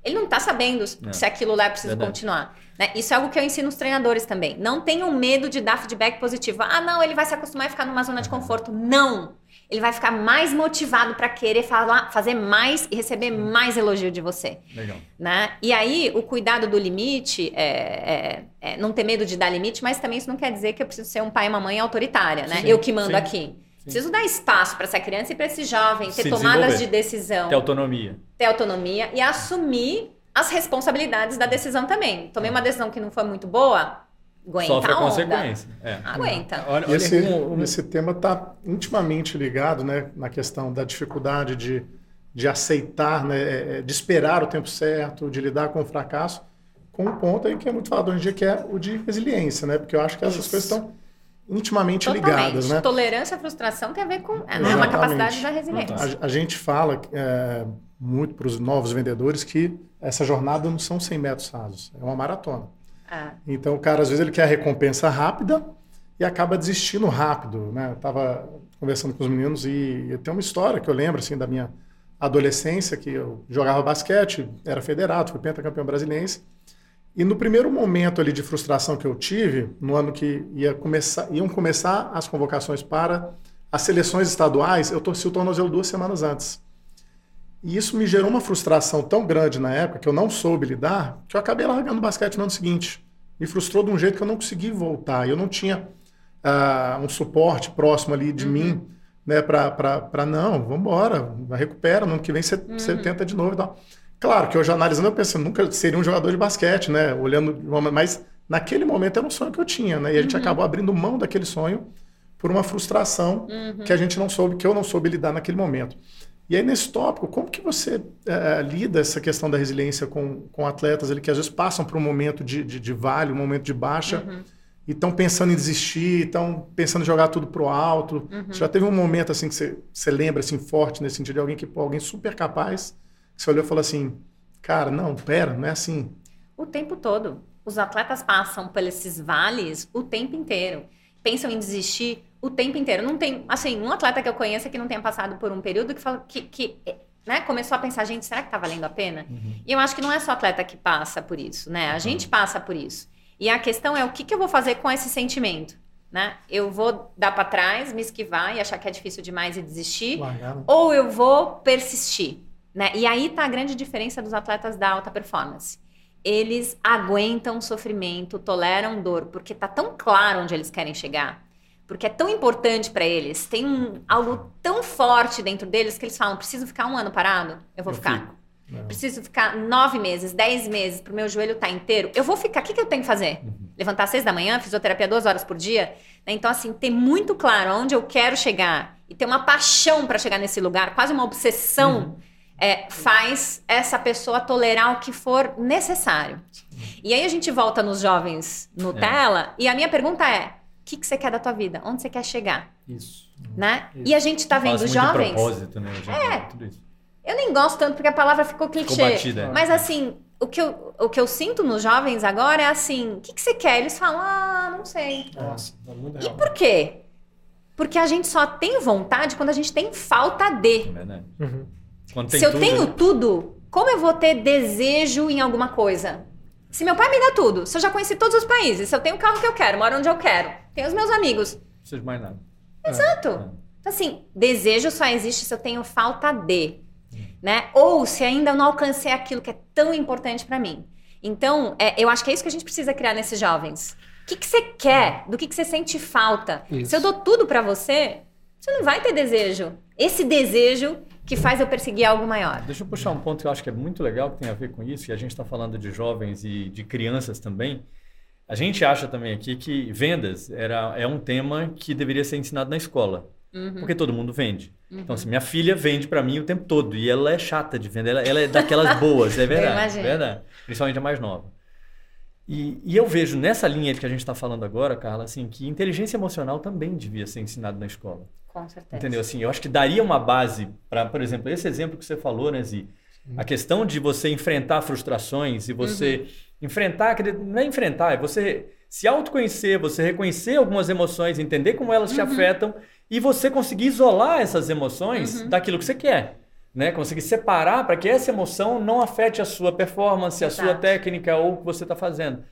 B: Ele não está sabendo é. se aquilo lá precisa Verdade. continuar. Né? Isso é algo que eu ensino os treinadores também. Não tenham medo de dar feedback positivo. Ah, não, ele vai se acostumar a ficar numa zona de conforto. Não! Ele vai ficar mais motivado para querer falar, fazer mais e receber mais elogio de você.
A: Legal.
B: Né? E aí, o cuidado do limite é, é, é, não ter medo de dar limite, mas também isso não quer dizer que eu preciso ser um pai e uma mãe autoritária, né? Sim, eu que mando sim, aqui. Sim. Preciso dar espaço para essa criança e para esse jovem ter Se tomadas de decisão.
A: Ter autonomia.
B: Ter autonomia e assumir as responsabilidades da decisão também. Tomei uma decisão que não foi muito boa, Aguenta
A: Sofre a, a consequência. É.
B: Aguenta.
D: Olha, olha esse, esse tema está intimamente ligado né, na questão da dificuldade de, de aceitar, né, é, é, de esperar o tempo certo, de lidar com o fracasso, com um ponto aí que é muito falado hoje em dia, que é o de resiliência, né? Porque eu acho que essas Isso. coisas estão intimamente Totalmente. ligadas, né?
B: Tolerância à frustração tem a ver com é, né, uma capacidade da resiliência.
D: A, a gente fala é, muito para os novos vendedores que essa jornada não são 100 metros rasos, é uma maratona. Ah. Então o cara às vezes ele quer a recompensa rápida e acaba desistindo rápido, né? Eu tava conversando com os meninos e, e tem uma história que eu lembro assim da minha adolescência que eu jogava basquete, era federado, fui pentacampeão brasileiro e no primeiro momento ali de frustração que eu tive, no ano que ia começar, iam começar as convocações para as seleções estaduais, eu torci o tornozelo duas semanas antes. E isso me gerou uma frustração tão grande na época que eu não soube lidar, que eu acabei largando o basquete no ano seguinte. Me frustrou de um jeito que eu não consegui voltar. Eu não tinha uh, um suporte próximo ali de uhum. mim, né, para não, vamos embora, recupera, no ano que vem você, uhum. tenta de novo e tal. Claro que hoje analisando eu pensei, nunca seria um jogador de basquete, né? Olhando, mas naquele momento era um sonho que eu tinha, né? E a gente uhum. acabou abrindo mão daquele sonho por uma frustração uhum. que a gente não soube, que eu não soube lidar naquele momento. E aí nesse tópico, como que você é, lida essa questão da resiliência com, com atletas ali que às vezes passam por um momento de, de, de vale, um momento de baixa uhum. e estão pensando em desistir, estão pensando em jogar tudo pro alto? Uhum. Já teve um momento assim que você, você lembra assim forte nesse sentido de alguém que pô, alguém super capaz você olhou e falou assim, cara, não, pera, não é assim.
B: O tempo todo. Os atletas passam por esses vales o tempo inteiro. Pensam em desistir o tempo inteiro. Não tem, assim, um atleta que eu conheço que não tenha passado por um período que, fala, que, que né, começou a pensar, gente, será que tá valendo a pena? Uhum. E eu acho que não é só atleta que passa por isso, né? A uhum. gente passa por isso. E a questão é o que, que eu vou fazer com esse sentimento? Né? Eu vou dar para trás, me esquivar e achar que é difícil demais e desistir, Largar. Né? ou eu vou persistir. Né? E aí está a grande diferença dos atletas da alta performance. Eles aguentam sofrimento, toleram dor, porque está tão claro onde eles querem chegar, porque é tão importante para eles, tem um, algo tão forte dentro deles que eles falam: preciso ficar um ano parado? Eu vou eu ficar. É. Preciso ficar nove meses, dez meses para o meu joelho estar tá inteiro. Eu vou ficar. O que, que eu tenho que fazer? Uhum. Levantar às seis da manhã, fisioterapia duas horas por dia? Né? Então, assim, ter muito claro onde eu quero chegar e ter uma paixão para chegar nesse lugar, quase uma obsessão. Uhum é, faz essa pessoa tolerar o que for necessário. E aí a gente volta nos jovens Nutella é. e a minha pergunta é: que, que você quer da tua vida? Onde você quer chegar?
A: Isso.
B: Né? Isso. E a gente está vendo jovens. propósito, né? É. Tudo isso. Eu nem gosto tanto porque a palavra ficou clichê. Ficou batida, é. Mas assim, o que, eu, o que eu sinto nos jovens agora é assim: o que, que você quer? Eles falam, ah, não sei. Nossa, é muito E por quê? Porque a gente só tem vontade quando a gente tem falta de. É verdade. Uhum. Se eu tudo, tenho né? tudo, como eu vou ter desejo em alguma coisa? Se meu pai me dá tudo, se eu já conheci todos os países, se eu tenho o carro que eu quero, moro onde eu quero, tenho os meus amigos. Não
A: precisa de mais nada.
B: Exato. É, é. Então, assim, desejo só existe se eu tenho falta de. Né? Ou se ainda não alcancei aquilo que é tão importante para mim. Então, é, eu acho que é isso que a gente precisa criar nesses jovens. O que, que você quer? Do que, que você sente falta? Isso. Se eu dou tudo para você, você não vai ter desejo. Esse desejo que faz eu perseguir algo maior.
A: Deixa eu puxar um ponto que eu acho que é muito legal, que tem a ver com isso, e a gente está falando de jovens e de crianças também. A gente acha também aqui que vendas era, é um tema que deveria ser ensinado na escola. Uhum. Porque todo mundo vende. Uhum. Então, assim, minha filha vende para mim o tempo todo. E ela é chata de vender. Ela, ela é daquelas boas, é verdade. É verdade. Principalmente a mais nova. E, e, eu vejo nessa linha que a gente está falando agora, Carla, assim, que inteligência emocional também devia ser ensinado na escola.
B: Com certeza.
A: Entendeu? Assim, eu acho que daria uma base para, por exemplo, esse exemplo que você falou, né, Zi? A questão de você enfrentar frustrações e você uhum. enfrentar, não é enfrentar, é você se autoconhecer, você reconhecer algumas emoções, entender como elas uhum. te afetam e você conseguir isolar essas emoções uhum. daquilo que você quer. Né? Conseguir separar para que essa emoção não afete a sua performance, Exato. a sua técnica ou o que você está fazendo.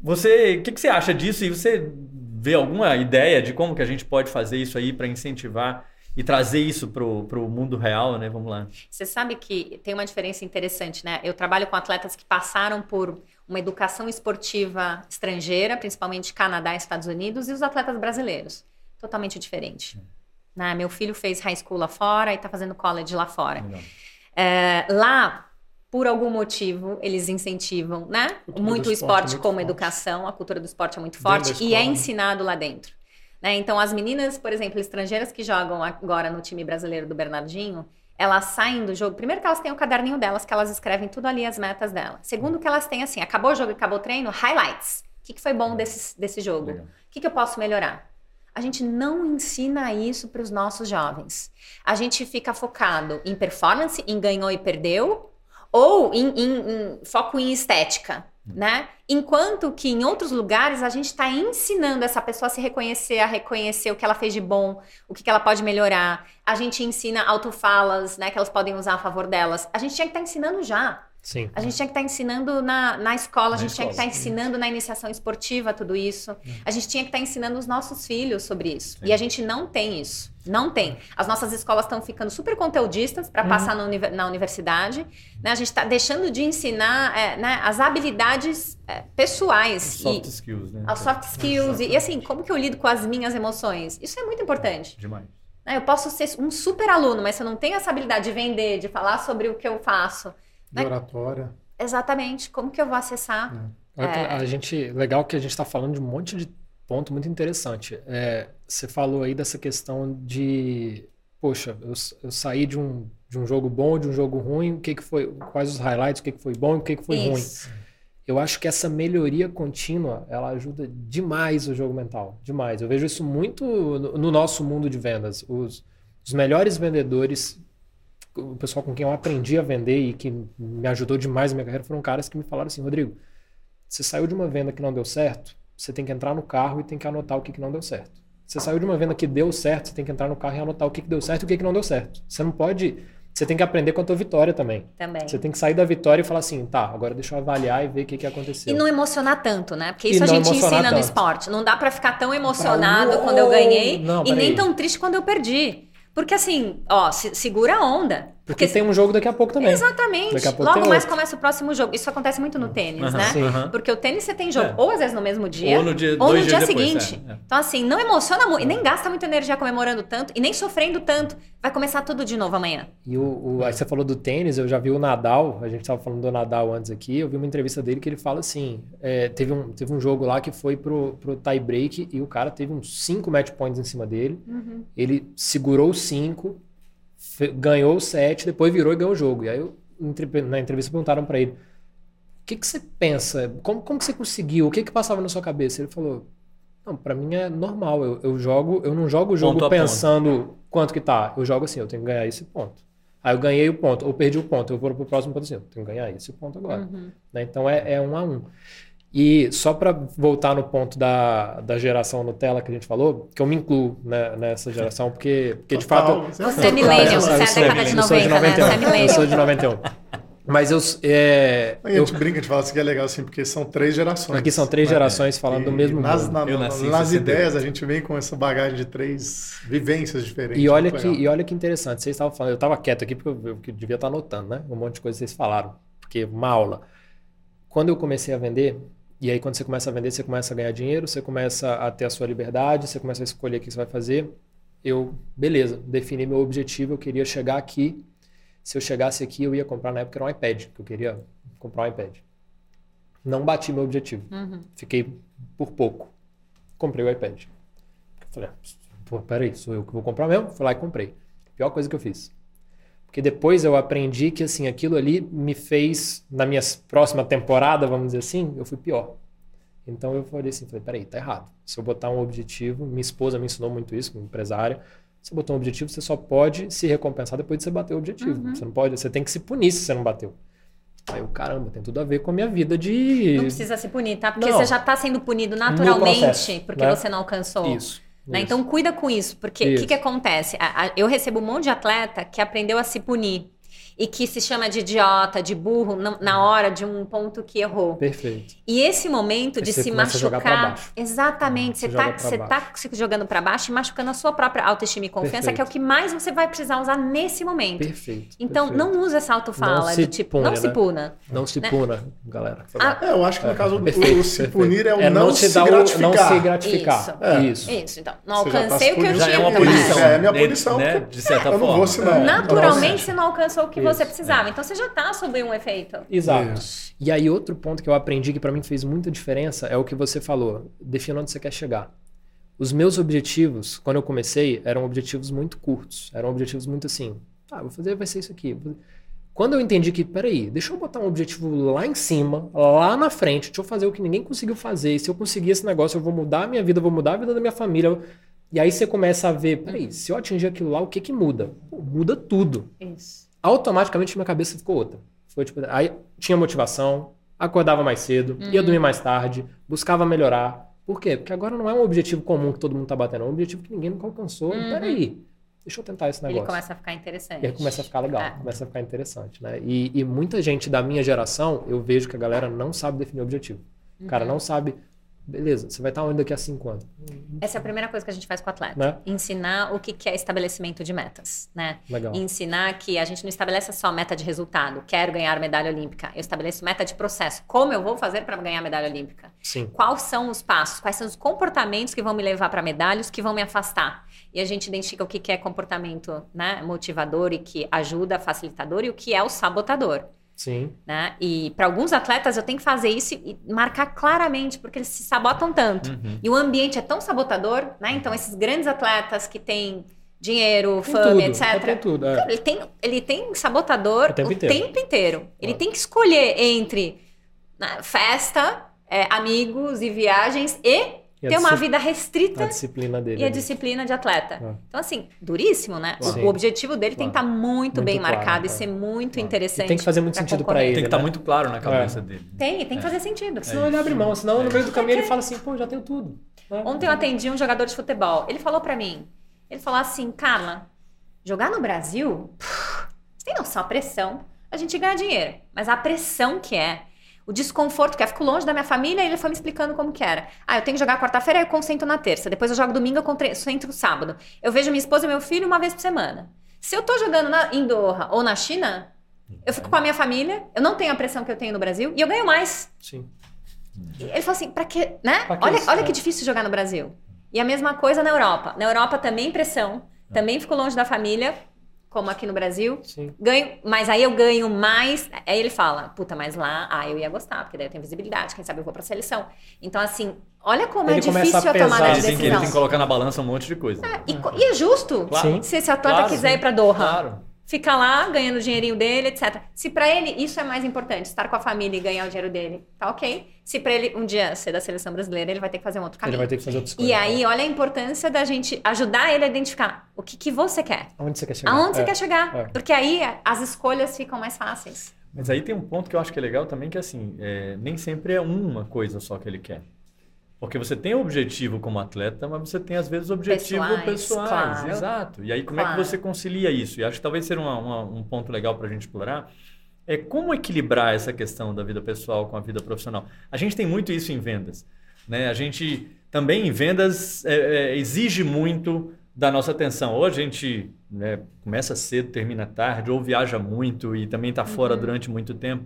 A: Você, o que, que, você acha disso? E você vê alguma ideia de como que a gente pode fazer isso aí para incentivar e trazer isso para o mundo real, né? Vamos lá.
B: Você sabe que tem uma diferença interessante, né? Eu trabalho com atletas que passaram por uma educação esportiva estrangeira, principalmente Canadá e Estados Unidos, e os atletas brasileiros. Totalmente diferente. Né? Meu filho fez high school lá fora e está fazendo college lá fora. É, lá, por algum motivo, eles incentivam, né? Muito o esporte, muito como forte. educação, a cultura do esporte é muito forte e é ensinado lá dentro. Né? Então, as meninas, por exemplo, estrangeiras que jogam agora no time brasileiro do Bernardinho, elas saem do jogo. Primeiro que elas têm o caderninho delas, que elas escrevem tudo ali as metas delas. Segundo que elas têm assim, acabou o jogo, acabou o treino, highlights. O que, que foi bom desse, desse jogo? O que, que eu posso melhorar? A gente não ensina isso para os nossos jovens. A gente fica focado em performance, em ganhou e perdeu, ou em, em, em foco em estética, né? Enquanto que em outros lugares a gente está ensinando essa pessoa a se reconhecer, a reconhecer o que ela fez de bom, o que, que ela pode melhorar. A gente ensina autofalas, né? Que elas podem usar a favor delas. A gente tinha que estar tá ensinando já.
C: Sim.
B: A gente tinha que estar tá ensinando na, na escola, na a gente escola, tinha que estar tá ensinando na iniciação esportiva tudo isso. A gente tinha que estar tá ensinando os nossos filhos sobre isso. Sim. E a gente não tem isso. Não tem. As nossas escolas estão ficando super conteudistas para uhum. passar no, na universidade. Né? A gente está deixando de ensinar é, né, as habilidades é, pessoais. As
A: soft e, skills, né?
B: As soft skills. E, e assim, como que eu lido com as minhas emoções? Isso é muito importante.
A: Demais.
B: Né? Eu posso ser um super aluno, mas se eu não tenho essa habilidade de vender, de falar sobre o que eu faço
D: de né? oratória.
B: Exatamente. Como que eu vou acessar?
C: É. É... A gente, legal que a gente está falando de um monte de ponto muito interessante. É, você falou aí dessa questão de, poxa, eu, eu, saí de um, de um jogo bom, de um jogo ruim, o que, que foi, quais os highlights, o que, que foi bom e o que, que foi Isso. ruim. Eu acho que essa melhoria contínua, ela ajuda demais o jogo mental, demais. Eu vejo isso muito no, no nosso mundo de vendas. Os, os melhores vendedores o pessoal com quem eu aprendi a vender e que me ajudou demais na minha carreira foram caras que me falaram assim, Rodrigo, você saiu de uma venda que não deu certo, você tem que entrar no carro e tem que anotar o que, que não deu certo. Você saiu de uma venda que deu certo, você tem que entrar no carro e anotar o que, que deu certo e o que, que não deu certo. Você não pode. Você tem que aprender com a tua vitória também.
B: Também.
C: Você tem que sair da vitória e falar assim, tá, agora deixa eu avaliar e ver o que, que aconteceu.
B: E não emocionar tanto, né? Porque isso a gente ensina tanto. no esporte. Não dá para ficar tão emocionado quando eu ganhei não, e nem tão triste quando eu perdi. Porque assim, ó, se, segura a onda.
C: Porque, tem um jogo daqui a pouco também.
B: Exatamente.
C: Daqui a
B: pouco Logo mais outro. começa o próximo jogo. Isso acontece muito no tênis, né? Sim. Porque o tênis você tem jogo é. ou às vezes no mesmo dia,
A: ou no dia,
B: ou
A: no
B: dia seguinte. É, é. Então, assim, não emociona muito e nem gasta muita energia comemorando tanto e nem sofrendo tanto. Vai começar tudo de novo amanhã.
C: E o, o aí você falou do tênis, eu já vi o Nadal, a gente estava falando do Nadal antes aqui, eu vi uma entrevista dele que ele fala assim: é, teve, um, teve um jogo lá que foi pro, pro tie break e o cara teve uns 5 match points em cima dele. Uhum. Ele segurou os 5 ganhou o set, depois virou e ganhou o jogo. E aí eu, na entrevista perguntaram para ele: o que, que você pensa? Como, como que você conseguiu? O que, que passava na sua cabeça? Ele falou: não, para mim é normal. Eu, eu, jogo, eu não jogo o jogo ponto pensando ponto. quanto que tá. Eu jogo assim, eu tenho que ganhar esse ponto. Aí eu ganhei o ponto, ou perdi o ponto, eu vou pro próximo ponto assim, eu tenho que ganhar esse ponto agora. Uhum. Né? Então é, é um a um. E só para voltar no ponto da, da geração Nutella que a gente falou, que eu me incluo né, nessa geração, porque, porque de fato.
B: Você é millennial, você é da década de 90, né? Você é millennial.
C: Eu sou de 91. Mas eu. É,
D: a gente eu, brinca de falar isso que é legal, assim, porque são três gerações.
C: Aqui são três gerações falando e do mesmo
D: nas, na, nas ideias, a gente vem com essa bagagem de três vivências diferentes.
C: E olha, que, e olha que interessante, vocês estavam falando, eu estava quieto aqui porque eu, eu, devia estar anotando, né? Um monte de coisa que vocês falaram, porque uma aula. Quando eu comecei a vender, e aí, quando você começa a vender, você começa a ganhar dinheiro, você começa a ter a sua liberdade, você começa a escolher o que você vai fazer. Eu, beleza, defini meu objetivo, eu queria chegar aqui. Se eu chegasse aqui, eu ia comprar, na época era um iPad, que eu queria comprar um iPad. Não bati meu objetivo. Uhum. Fiquei por pouco. Comprei o iPad. Falei, ah, pô, peraí, sou eu que vou comprar mesmo? Fui lá e comprei. Pior coisa que eu fiz. Porque depois eu aprendi que assim aquilo ali me fez, na minha próxima temporada, vamos dizer assim, eu fui pior. Então eu falei assim, falei, peraí, tá errado. Se eu botar um objetivo, minha esposa me ensinou muito isso, como empresária, se você botar um objetivo, você só pode se recompensar depois de você bater o objetivo. Uhum. Você não pode, você tem que se punir se você não bateu. Aí eu, caramba, tem tudo a ver com a minha vida de.
B: Não precisa se punir, tá? Porque não. você já está sendo punido naturalmente processo, porque né? você não alcançou.
C: Isso.
B: Né? Então cuida com isso, porque o que, que acontece? Eu recebo um monte de atleta que aprendeu a se punir e que se chama de idiota, de burro na, na hora de um ponto que errou.
C: Perfeito.
B: E esse momento de se machucar, exatamente, você está você tá se jogando para baixo e machucando a sua própria autoestima e confiança, Perfeito. que é o que mais você vai precisar usar nesse momento.
C: Perfeito.
B: Então
C: Perfeito.
B: não use essa autofala não do tipo, pune, não né? se puna.
C: Não se né? puna, galera.
D: Ah, é, eu acho que no é, caso o, o se punir é o é não, se, se gratificar.
C: não se gratificar. Isso.
B: É. Isso. Isso. Então, não você tá alcancei o que eu tinha.
A: É uma punição.
D: É, minha punição. Né?
A: De certa forma. Eu
D: não vou, senão.
B: Naturalmente você não alcançou o que você precisava. Então você já está sob um efeito.
C: Exato. E aí, outro ponto que eu aprendi que para mim fez muita diferença é o que você falou. Defina onde você quer chegar. Os meus objetivos, quando eu comecei, eram objetivos muito curtos. Eram objetivos muito assim. Tá, vou fazer, vai ser isso aqui. Quando eu entendi que, peraí, deixa eu botar um objetivo lá em cima, lá na frente, deixa eu fazer o que ninguém conseguiu fazer. E se eu conseguir esse negócio, eu vou mudar a minha vida, eu vou mudar a vida da minha família. E aí você começa a ver, peraí, se eu atingir aquilo lá, o que que muda? Pô, muda tudo. Isso. Automaticamente minha cabeça ficou outra. Foi tipo, aí tinha motivação, acordava mais cedo, uhum. ia dormir mais tarde, buscava melhorar. Por quê? Porque agora não é um objetivo comum que todo mundo tá batendo, é um objetivo que ninguém nunca alcançou. Uhum. Peraí, deixa eu tentar esse negócio.
B: Ele começa a ficar interessante.
C: E aí começa a ficar legal, é. começa a ficar interessante, né? E, e, muita gente da minha geração, eu vejo que a galera não sabe definir objetivo. O cara uhum. não sabe Beleza, você vai estar onde daqui a cinco anos?
B: Essa é a primeira coisa que a gente faz com o atleta. Né? Ensinar o que é estabelecimento de metas, né?
C: Legal.
B: Ensinar que a gente não estabelece só meta de resultado, quero ganhar medalha olímpica. Eu estabeleço meta de processo. Como eu vou fazer para ganhar medalha olímpica?
C: Sim.
B: Quais são os passos? Quais são os comportamentos que vão me levar para medalhas, que vão me afastar? E a gente identifica o que é comportamento né, motivador e que ajuda, facilitador, e o que é o sabotador.
C: Sim.
B: Né? E para alguns atletas eu tenho que fazer isso e marcar claramente, porque eles se sabotam tanto. Uhum. E o ambiente é tão sabotador, né? Então, esses grandes atletas que têm dinheiro, tem fama, tudo, etc.
C: Tudo, é.
B: ele, tem, ele tem sabotador o tempo o inteiro. Tempo inteiro. Ele tem que escolher entre né, festa, é, amigos e viagens e ter uma vida restrita.
C: A disciplina dele.
B: E a disciplina de atleta. É. Então, assim, duríssimo, né? O, o, objetivo dele tem que estar tá muito, muito bem claro, marcado e ser muito interessante. E
C: tem que fazer muito sentido para ele.
A: Tem que estar
C: tá
A: né? muito claro na cabeça é. dele.
B: Tem, tem que é. fazer sentido.
C: Senão ele abre mão, senão no meio do caminho ele fala assim, pô, já tenho tudo.
B: É. Ontem eu atendi um jogador de futebol. Ele falou para mim, ele falou assim, Carla, jogar no Brasil, você tem noção, a pressão, a gente ganha dinheiro, mas a pressão que é o desconforto, que é, fico longe da minha família, e ele foi me explicando como que era. Ah, eu tenho que jogar quarta-feira, eu concentro na terça. Depois eu jogo domingo, eu concentro no sábado. Eu vejo minha esposa e meu filho uma vez por semana. Se eu tô jogando na, em Doha ou na China, eu fico com a minha família, eu não tenho a pressão que eu tenho no Brasil, e eu ganho mais.
C: Sim.
B: Ele falou assim, pra quê, né? Pra que olha, isso, olha é. que difícil jogar no Brasil. E a mesma coisa na Europa. Na Europa também pressão, também fico longe da família, como aqui no Brasil.
C: Sim.
B: Ganho, mas aí eu ganho mais. Aí ele fala, puta, mas lá, ah, eu ia gostar, porque daí eu tenho visibilidade, quem sabe eu vou pra seleção. Então, assim, olha como é ele é difícil a, a tomada de decisão. Ele tem,
A: que colocar na balança um monte de coisa.
B: É, e, e, é justo. Claro. Se esse atleta claro, quiser sim. ir pra Doha.
A: Claro
B: fica lá ganhando o dinheirinho dele, etc. Se para ele isso é mais importante, estar com a família e ganhar o dinheiro dele, tá ok. Se para ele um dia ser da seleção brasileira, ele vai ter que fazer um outro caminho.
C: Ele vai ter que fazer
B: coisas. E aí, olha a importância da gente ajudar ele a identificar o que, que você quer.
C: Aonde você quer chegar.
B: Aonde é. você quer chegar. É. Porque aí as escolhas ficam mais fáceis.
A: Mas aí tem um ponto que eu acho que é legal também, que assim, é, nem sempre é uma coisa só que ele quer. Porque você tem objetivo como atleta, mas você tem, às vezes, objetivos pessoais. pessoais claro. Exato. E aí, como claro. é que você concilia isso? E acho que talvez seja uma, uma, um ponto legal para a gente explorar. É como equilibrar essa questão da vida pessoal com a vida profissional. A gente tem muito isso em vendas. Né? A gente também, em vendas, é, é, exige muito da nossa atenção. Ou a gente né, começa cedo, termina tarde, ou viaja muito e também está fora uhum. durante muito tempo.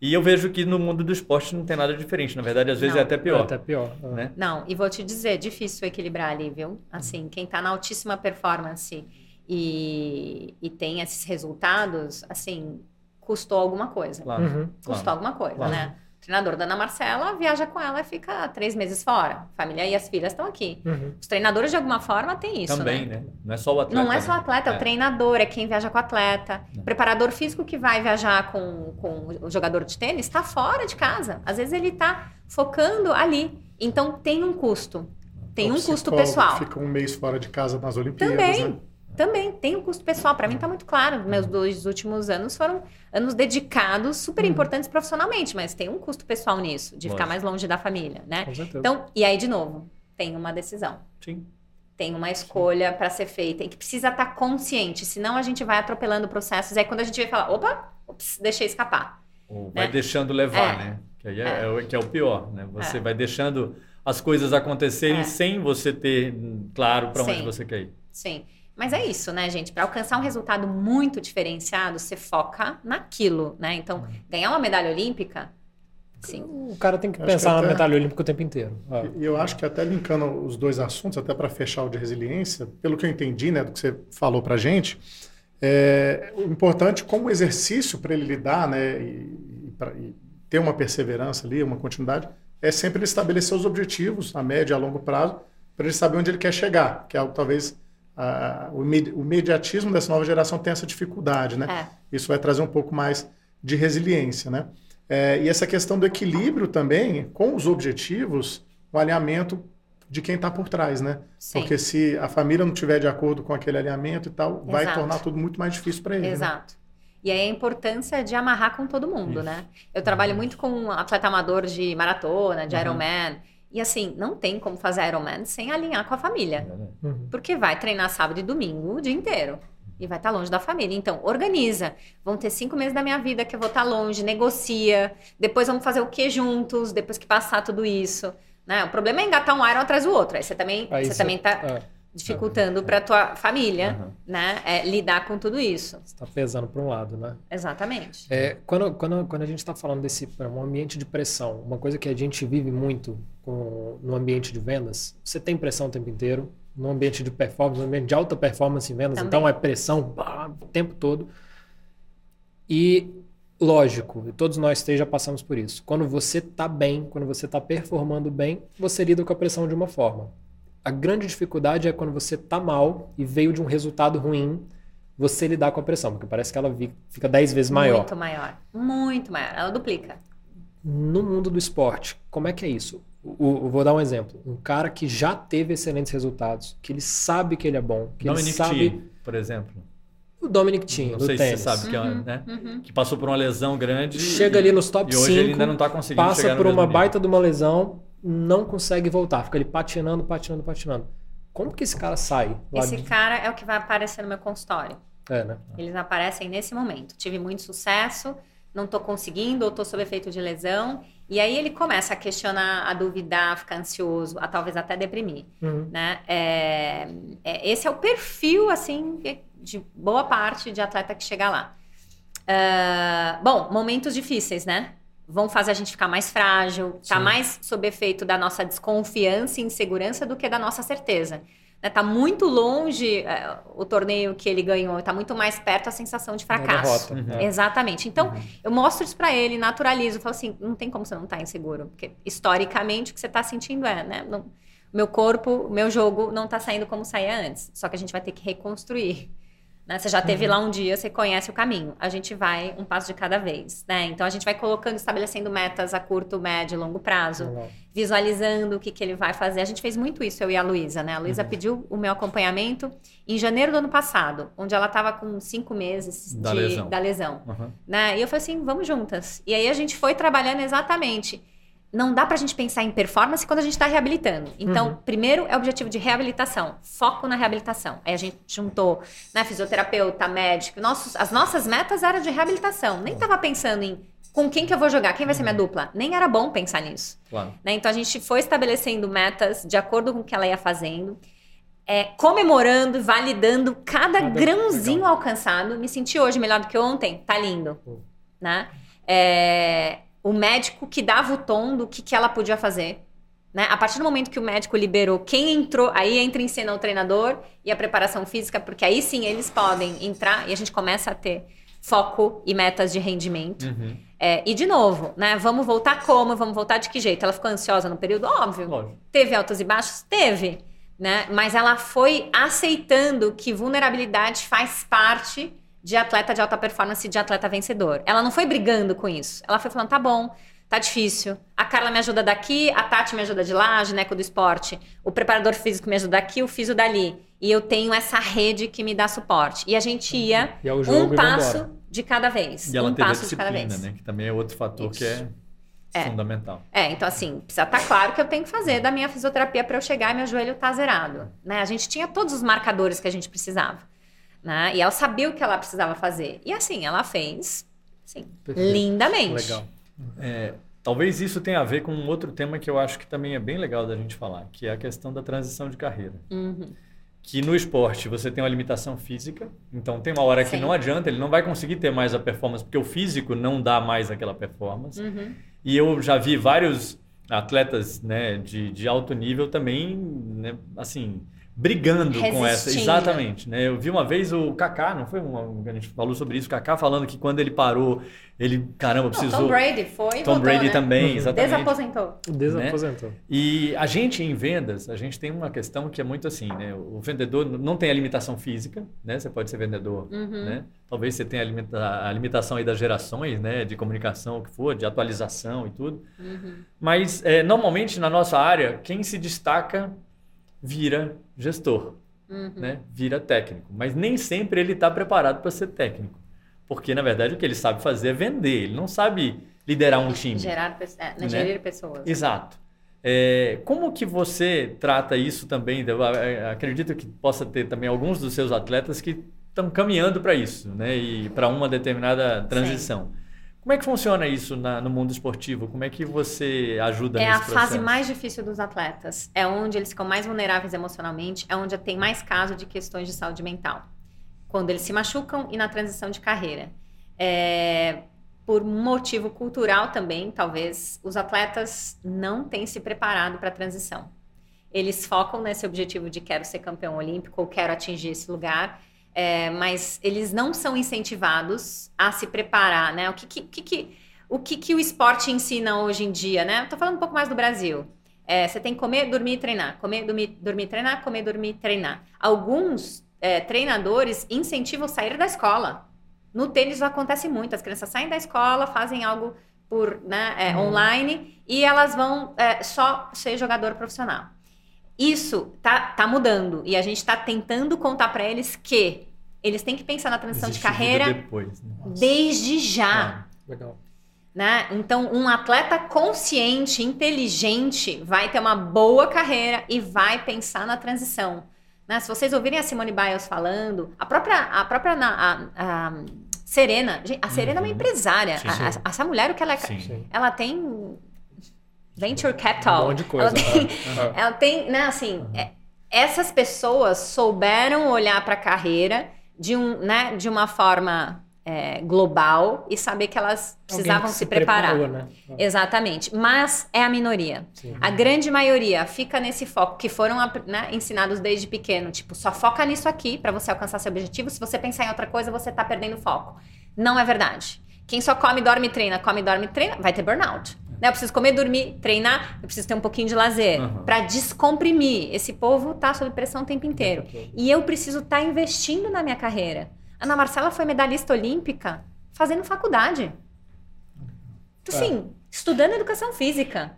A: E eu vejo que no mundo do esporte não tem nada diferente. Na verdade, às vezes
B: não,
A: é até pior. É
C: até pior. É.
A: Né?
B: Não, e vou te dizer, difícil equilibrar ali, viu? Assim, quem está na altíssima performance e, e tem esses resultados, assim, custou alguma coisa.
C: Claro. Uhum,
B: custou claro. alguma coisa, claro. né? Treinador da Ana Marcela viaja com ela e fica três meses fora. A família e as filhas estão aqui.
C: Uhum.
B: Os treinadores, de alguma forma, têm isso.
A: Também,
B: né?
A: né? Não é só o atleta.
B: Não é só o atleta, né? é o treinador, é quem viaja com o atleta. O preparador físico que vai viajar com, com o jogador de tênis está fora de casa. Às vezes ele está focando ali. Então tem um custo. Tem o um custo pessoal.
D: Fica um mês fora de casa nas Olimpíadas.
B: Também.
D: Né?
B: Também tem um custo pessoal. Para mim está muito claro. Meus dois últimos anos foram anos dedicados, super uhum. importantes profissionalmente, mas tem um custo pessoal nisso, de Lógico. ficar mais longe da família, né? Então, e aí de novo, tem uma decisão.
C: Sim.
B: Tem uma escolha para ser feita e que precisa estar tá consciente, senão a gente vai atropelando processos. Aí quando a gente vai falar, opa, ups, deixei escapar.
A: Ou vai né? deixando levar, é. né? Que aí é, é. é, que é o pior, né? Você é. vai deixando as coisas acontecerem é. sem você ter claro para onde você quer ir.
B: Sim. Mas é isso, né, gente? Para alcançar um resultado muito diferenciado, você foca naquilo, né? Então, uhum. ganhar uma medalha olímpica, sim.
C: O cara tem que eu pensar que até, na medalha olímpica o tempo inteiro.
D: Ah. E eu acho que até linkando os dois assuntos, até para fechar o de resiliência, pelo que eu entendi, né, do que você falou para gente, é, o importante como exercício para ele lidar, né, e, e, pra, e ter uma perseverança ali, uma continuidade, é sempre ele estabelecer os objetivos a médio e a longo prazo para ele saber onde ele quer chegar, que é algo talvez a, o, o mediatismo dessa nova geração tem essa dificuldade, né? É. Isso vai trazer um pouco mais de resiliência, né? É, e essa questão do equilíbrio também com os objetivos, o alinhamento de quem está por trás, né? Sim. Porque se a família não tiver de acordo com aquele alinhamento e tal, Exato. vai tornar tudo muito mais difícil para ele. Né?
B: Exato. Né? E aí a importância de amarrar com todo mundo, Isso. né? Eu trabalho uhum. muito com um atleta amador de maratona, de uhum. Ironman. E assim, não tem como fazer Ironman sem alinhar com a família. Uhum. Porque vai treinar sábado e domingo o dia inteiro. E vai estar tá longe da família. Então, organiza. Vão ter cinco meses da minha vida que eu vou estar tá longe, negocia. Depois vamos fazer o que juntos, depois que passar tudo isso. Né? O problema é engatar um Iron atrás do outro. Aí você também, Aí você, também tá é. Dificultando para tua família, uhum. né? É, lidar com tudo isso.
C: Está pesando para um lado, né?
B: Exatamente.
C: É, quando, quando, quando a gente está falando desse um ambiente de pressão, uma coisa que a gente vive muito com, no ambiente de vendas, você tem pressão o tempo inteiro, no ambiente de performance, no ambiente de alta performance em vendas, Também. então é pressão bah, o tempo todo. E lógico, todos nós já passamos por isso. Quando você está bem, quando você está performando bem, você lida com a pressão de uma forma. A grande dificuldade é quando você está mal e veio de um resultado ruim, você lidar com a pressão, porque parece que ela fica 10 vezes maior.
B: Muito maior. Muito maior. Ela duplica.
C: No mundo do esporte, como é que é isso? O, o, vou dar um exemplo. Um cara que já teve excelentes resultados, que ele sabe que ele é bom, que Dominic ele sabe... T,
A: por exemplo.
C: O Dominic Thiem, Não sei tênis.
A: se você sabe que, é, uhum, né? uhum. que passou por uma lesão grande.
C: Chega
A: e,
C: ali nos top 5.
A: E hoje ele ainda não está conseguindo
C: Passa por uma baita de uma lesão, não consegue voltar. Fica ali patinando, patinando, patinando. Como que esse cara sai?
B: Esse de... cara é o que vai aparecer no meu consultório.
C: É, né?
B: Eles aparecem nesse momento. Tive muito sucesso, não estou conseguindo, ou estou sob efeito de lesão. E aí ele começa a questionar, a duvidar, a ficar ansioso, a talvez até deprimir, uhum. né? É, é, esse é o perfil, assim, de boa parte de atleta que chega lá. Uh, bom, momentos difíceis, né? Vão fazer a gente ficar mais frágil, tá mais sob efeito da nossa desconfiança e insegurança do que da nossa certeza. Né? Tá muito longe uh, o torneio que ele ganhou, tá muito mais perto a sensação de fracasso. Uhum. Exatamente. Então, uhum. eu mostro isso para ele, naturalizo, falo assim, não tem como você não estar tá inseguro, porque historicamente o que você tá sentindo é, né? Não, meu corpo, meu jogo não tá saindo como saía antes. Só que a gente vai ter que reconstruir. Né? Você já teve uhum. lá um dia, você conhece o caminho. A gente vai um passo de cada vez, né? Então a gente vai colocando, estabelecendo metas a curto, médio e longo prazo, uhum. visualizando o que, que ele vai fazer. A gente fez muito isso, eu e a Luísa, né? A Luísa uhum. pediu o meu acompanhamento em janeiro do ano passado, onde ela estava com cinco meses da de, lesão. Da lesão né? E eu falei assim, vamos juntas. E aí a gente foi trabalhando exatamente não dá para a gente pensar em performance quando a gente está reabilitando. Então, uhum. primeiro é o objetivo de reabilitação, foco na reabilitação. Aí a gente juntou né, fisioterapeuta, médico, nossos, as nossas metas eram de reabilitação. Nem estava pensando em com quem que eu vou jogar, quem vai ser minha uhum. dupla. Nem era bom pensar nisso. Claro. Né? Então a gente foi estabelecendo metas de acordo com o que ela ia fazendo. É, comemorando, validando cada, cada grãozinho legal. alcançado. Me senti hoje melhor do que ontem. Tá lindo. Uhum. Né? É, o médico que dava o tom do que, que ela podia fazer. Né? A partir do momento que o médico liberou quem entrou, aí entra em cena o treinador e a preparação física, porque aí sim eles podem entrar e a gente começa a ter foco e metas de rendimento. Uhum. É, e de novo, né? Vamos voltar como? Vamos voltar de que jeito? Ela ficou ansiosa no período? Óbvio. Óbvio. Teve altos e baixos? Teve. Né? Mas ela foi aceitando que vulnerabilidade faz parte de atleta de alta performance, de atleta vencedor. Ela não foi brigando com isso. Ela foi falando, tá bom, tá difícil. A Carla me ajuda daqui, a Tati me ajuda de lá, a Gineco do esporte. O preparador físico me ajuda daqui, o físico dali. E eu tenho essa rede que me dá suporte. E a gente ia é um passo de cada vez.
A: E ela
B: um
A: teve passo a disciplina, de cada vez. né? Que também é outro fator isso. que é... É. Fundamental.
B: É, então assim, precisa estar tá claro que eu tenho que fazer da minha fisioterapia para eu chegar e meu joelho tá zerado. Né? A gente tinha todos os marcadores que a gente precisava. Né? E ela sabia o que ela precisava fazer. E assim, ela fez assim, lindamente.
A: Legal. É, talvez isso tenha a ver com um outro tema que eu acho que também é bem legal da gente falar, que é a questão da transição de carreira. Uhum. Que no esporte você tem uma limitação física, então tem uma hora Sim. que não adianta, ele não vai conseguir ter mais a performance, porque o físico não dá mais aquela performance. Uhum. E eu já vi vários atletas né, de, de alto nível também, né, assim, brigando com essa. Exatamente. Né? Eu vi uma vez o Kaká, não foi uma, a gente falou sobre isso, o Kaká falando que quando ele parou, ele, caramba, precisou... Não,
B: Tom Brady foi
A: Tom voltou, Brady
B: né?
A: também, uhum. exatamente.
B: Desaposentou.
C: Desaposentou.
A: Né? E a gente em vendas, a gente tem uma questão que é muito assim, né? O vendedor não tem a limitação física, né? Você pode ser vendedor, uhum. né? Talvez você tenha a, limita a, limitação aí das gerações, né? De comunicação, o que for, de atualização e tudo. Uhum. Mas, é, normalmente, na nossa área, quem se destaca vira gestor uhum. né, vira técnico. Mas nem sempre ele está preparado para ser técnico. Porque, na verdade, o que ele sabe fazer é vender. Ele não sabe liderar um time.
B: Gerar, é, né? gerir pessoas.
A: Exato. É, como que você trata isso também? Eu acredito que possa ter também alguns dos seus atletas que estão caminhando para isso, né? E para uma determinada transição. Sim. Como é que funciona isso na, no mundo esportivo? Como é que você ajuda
B: é
A: nesse
B: processo? É a fase mais difícil dos atletas. É onde eles ficam mais vulneráveis emocionalmente, é onde tem mais caso de questões de saúde mental. Quando eles se machucam e na transição de carreira. É, por motivo cultural também, talvez, os atletas não têm se preparado para a transição. Eles focam nesse objetivo de quero ser campeão olímpico ou quero atingir esse lugar é, mas eles não são incentivados a se preparar, né? O que, que, que, o que, que o esporte ensina hoje em dia, né? Estou falando um pouco mais do Brasil. É, você tem que comer, dormir e treinar. Comer, dormir, dormir treinar, comer, dormir treinar. Alguns é, treinadores incentivam sair da escola. No tênis acontece muito. As crianças saem da escola, fazem algo por né, hum. online e elas vão é, só ser jogador profissional. Isso tá, tá mudando e a gente está tentando contar para eles que eles têm que pensar na transição Existe de carreira
A: depois, né?
B: desde já. Ah, legal. Né? Então, um atleta consciente, inteligente, vai ter uma boa carreira e vai pensar na transição. Né? Se vocês ouvirem a Simone Biles falando, a própria, a própria a, a, a Serena, a Serena uhum. é uma uhum. empresária. Sim, sim. A, essa mulher, o que ela, é, sim. ela tem venture capital.
C: Um monte de coisa.
B: Ela tem, uhum. ela tem né, assim, uhum. essas pessoas souberam olhar para a carreira de, um, né, de uma forma é, global e saber que elas precisavam se, se, preparar. Preparou, né? Exatamente. Mas é a minoria. Sim. A grande maioria fica nesse foco, que foram né, ensinados desde pequeno. Tipo, só foca nisso aqui para você alcançar seu objetivo. Se você pensar em outra coisa, você está perdendo foco. Não é verdade. Quem só come, dorme, treina, come, dorme, treina, vai ter burnout. Né? Eu preciso comer, dormir, treinar, eu preciso ter um pouquinho de lazer uhum. para descomprimir. Esse povo tá sob pressão o tempo inteiro. E eu preciso estar tá investindo na minha carreira. Ana Marcela foi medalhista olímpica fazendo faculdade. Então, assim, é. estudando educação física.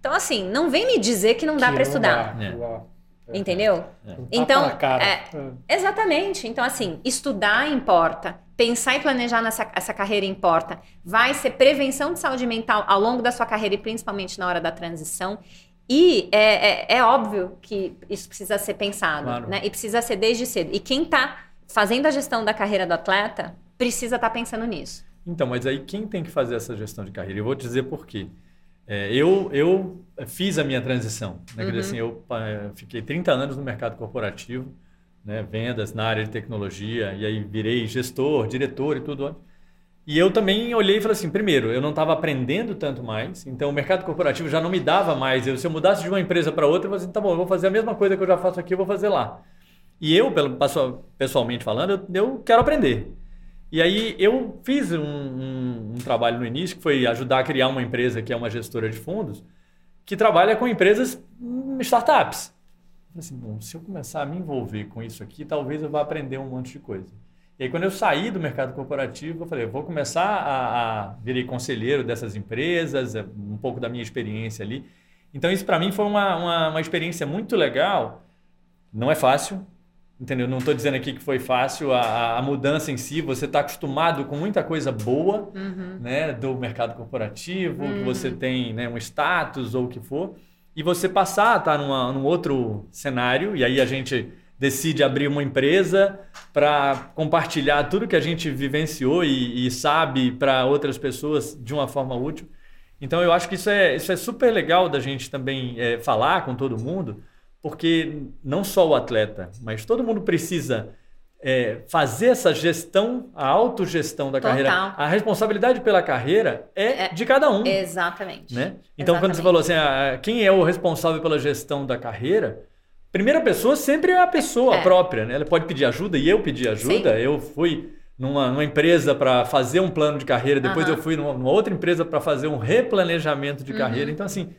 B: Então, assim, não vem me dizer que não dá para estudar. Dá. É. Entendeu? É. Então, é, exatamente. Então, assim, estudar importa, pensar e planejar nessa essa carreira importa. Vai ser prevenção de saúde mental ao longo da sua carreira e principalmente na hora da transição. E é, é, é óbvio que isso precisa ser pensado, claro. né? E precisa ser desde cedo. E quem está fazendo a gestão da carreira do atleta precisa estar tá pensando nisso.
A: Então, mas aí quem tem que fazer essa gestão de carreira? Eu vou te dizer por quê. É, eu, eu fiz a minha transição. Né? Uhum. Assim, eu fiquei 30 anos no mercado corporativo, né? vendas na área de tecnologia, e aí virei gestor, diretor e tudo. E eu também olhei e falei assim: primeiro, eu não estava aprendendo tanto mais, então o mercado corporativo já não me dava mais. Eu, se eu mudasse de uma empresa para outra, eu falei assim: tá bom, eu vou fazer a mesma coisa que eu já faço aqui, eu vou fazer lá. E eu, pessoalmente falando, eu, eu quero aprender. E aí eu fiz um, um, um, trabalho no início que foi ajudar a criar uma empresa que é uma gestora de fundos que trabalha com empresas hum, startups. Assim, bom, se eu começar a me envolver com isso aqui, talvez eu vá aprender um monte de coisa. E aí quando eu saí do mercado corporativo, eu falei, vou começar a, a virei conselheiro dessas empresas, é, um pouco da minha experiência ali. Então isso para mim foi uma, uma, uma experiência muito legal. Não é fácil, Entendeu? Não estou dizendo aqui que foi fácil a, a mudança em si. Você está acostumado com muita coisa boa uhum. né, do mercado corporativo, uhum. que você tem né, um status ou o que for, e você passar a estar numa, num outro cenário, e aí a gente decide abrir uma empresa para compartilhar tudo que a gente vivenciou e, e sabe para outras pessoas de uma forma útil. Então eu acho que isso é, isso é super legal da gente também é, falar com todo mundo porque não só o atleta, mas todo mundo precisa é, fazer essa gestão, a autogestão da Total. carreira. A responsabilidade pela carreira é, é, de cada um.
B: Exatamente.
A: Né? Então,
B: exatamente.
A: quando você falou assim, ah, quem é o responsável pela gestão da carreira, primeira pessoa sempre é a pessoa é. própria, né? Ela pode pedir ajuda e eu pedi ajuda. Sim. Eu fui numa, numa empresa para fazer um plano de carreira, depois uhum. eu fui numa, numa outra empresa para fazer um replanejamento de uhum. carreira. Então, assim.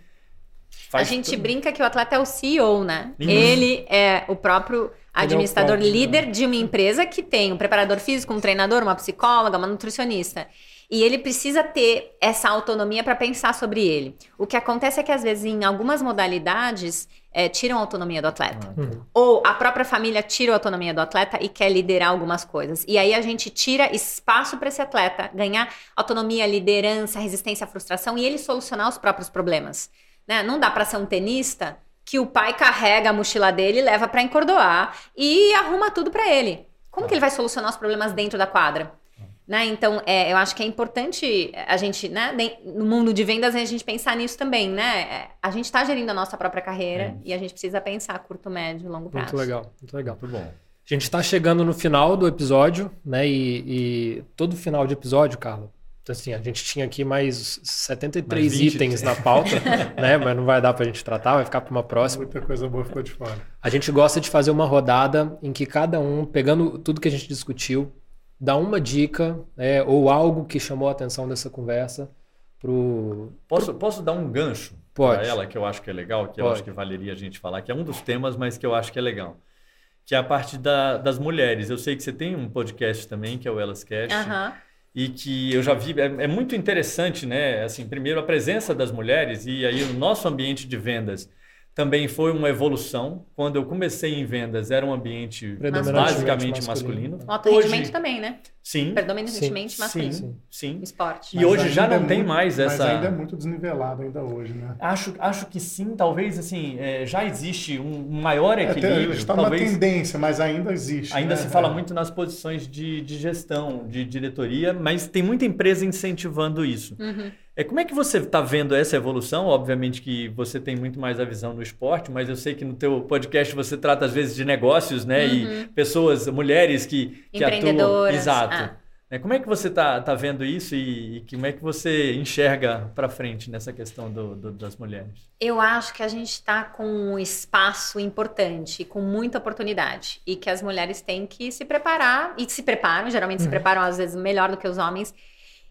B: A gente tudo. brinca que o atleta é o CEO, né? Isso. Ele é o próprio administrador é o próprio, líder né? de uma empresa que tem um preparador físico, um treinador, uma psicóloga, uma nutricionista. E ele precisa ter essa autonomia para pensar sobre ele. O que acontece é que, às vezes, em algumas modalidades, é, tiram a autonomia do atleta. Uhum. Ou a própria família tira a autonomia do atleta e quer liderar algumas coisas. E aí a gente tira espaço para esse atleta ganhar autonomia, liderança, resistência à frustração e ele solucionar os próprios problemas. Né? Não dá para ser um tenista que o pai carrega a mochila dele, leva para encordoar e arruma tudo para ele. Como que ele vai solucionar os problemas dentro da quadra? Né? Então, é, eu acho que é importante a gente, né, no mundo de vendas, a gente pensar nisso também, né? É, a gente está gerindo a nossa própria carreira é. e a gente precisa pensar curto, médio, longo prazo.
C: Muito legal, muito legal. Muito bom. A gente está chegando no final do episódio, né? E, e, todo final de episódio, Carlos, assim, a gente tinha aqui mais 73 mais itens na pauta, né? Mas não vai dar para a gente tratar, vai ficar para uma próxima.
D: Muita coisa boa ficou de fora.
C: A gente gosta de fazer uma rodada em que cada um, pegando tudo que a gente discutiu, dá uma dica né, ou algo que chamou a atenção dessa conversa pro.
A: Posso, pro... posso dar um gancho para ela que eu acho que é legal, que Pode. eu acho que valeria a gente falar, que é um dos temas, mas que eu acho que é legal. Que é a parte da, das mulheres. Eu sei que você tem um podcast também, que é o Elas Cast.
B: Uhum.
A: E que eu já vi, é, é muito interessante, né? Assim, primeiro a presença das mulheres e aí o nosso ambiente de vendas também foi uma evolução. Quando eu comecei em vendas, era um ambiente basicamente masculino. masculino.
B: O alto hoje, também, né?
A: Sim.
B: Predominantemente sim, masculino.
A: Sim, sim.
B: Esporte.
A: E mas hoje já não é tem muito, mais essa...
D: Mas ainda é muito desnivelado ainda hoje, né?
A: Acho, acho que sim. Talvez, assim, é, já existe um maior equilíbrio. É,
D: está
A: talvez,
D: uma tendência, mas ainda existe.
A: Ainda
D: né?
A: se fala é. muito nas posições de, de gestão, de diretoria, mas tem muita empresa incentivando isso.
B: Uhum.
A: É, como é que você está vendo essa evolução? Obviamente que você tem muito mais a visão no esporte, mas eu sei que no teu podcast você trata às vezes de negócios, né? Uhum. E pessoas, mulheres que, que atuam. Exato. Ah. É, como é que você está tá vendo isso e, e, como é que você enxerga para frente nessa questão do, do, das mulheres?
B: Eu acho que a gente está com um espaço importante, com muita oportunidade e que as mulheres têm que se preparar e se preparam, geralmente uhum. se preparam às vezes melhor do que os homens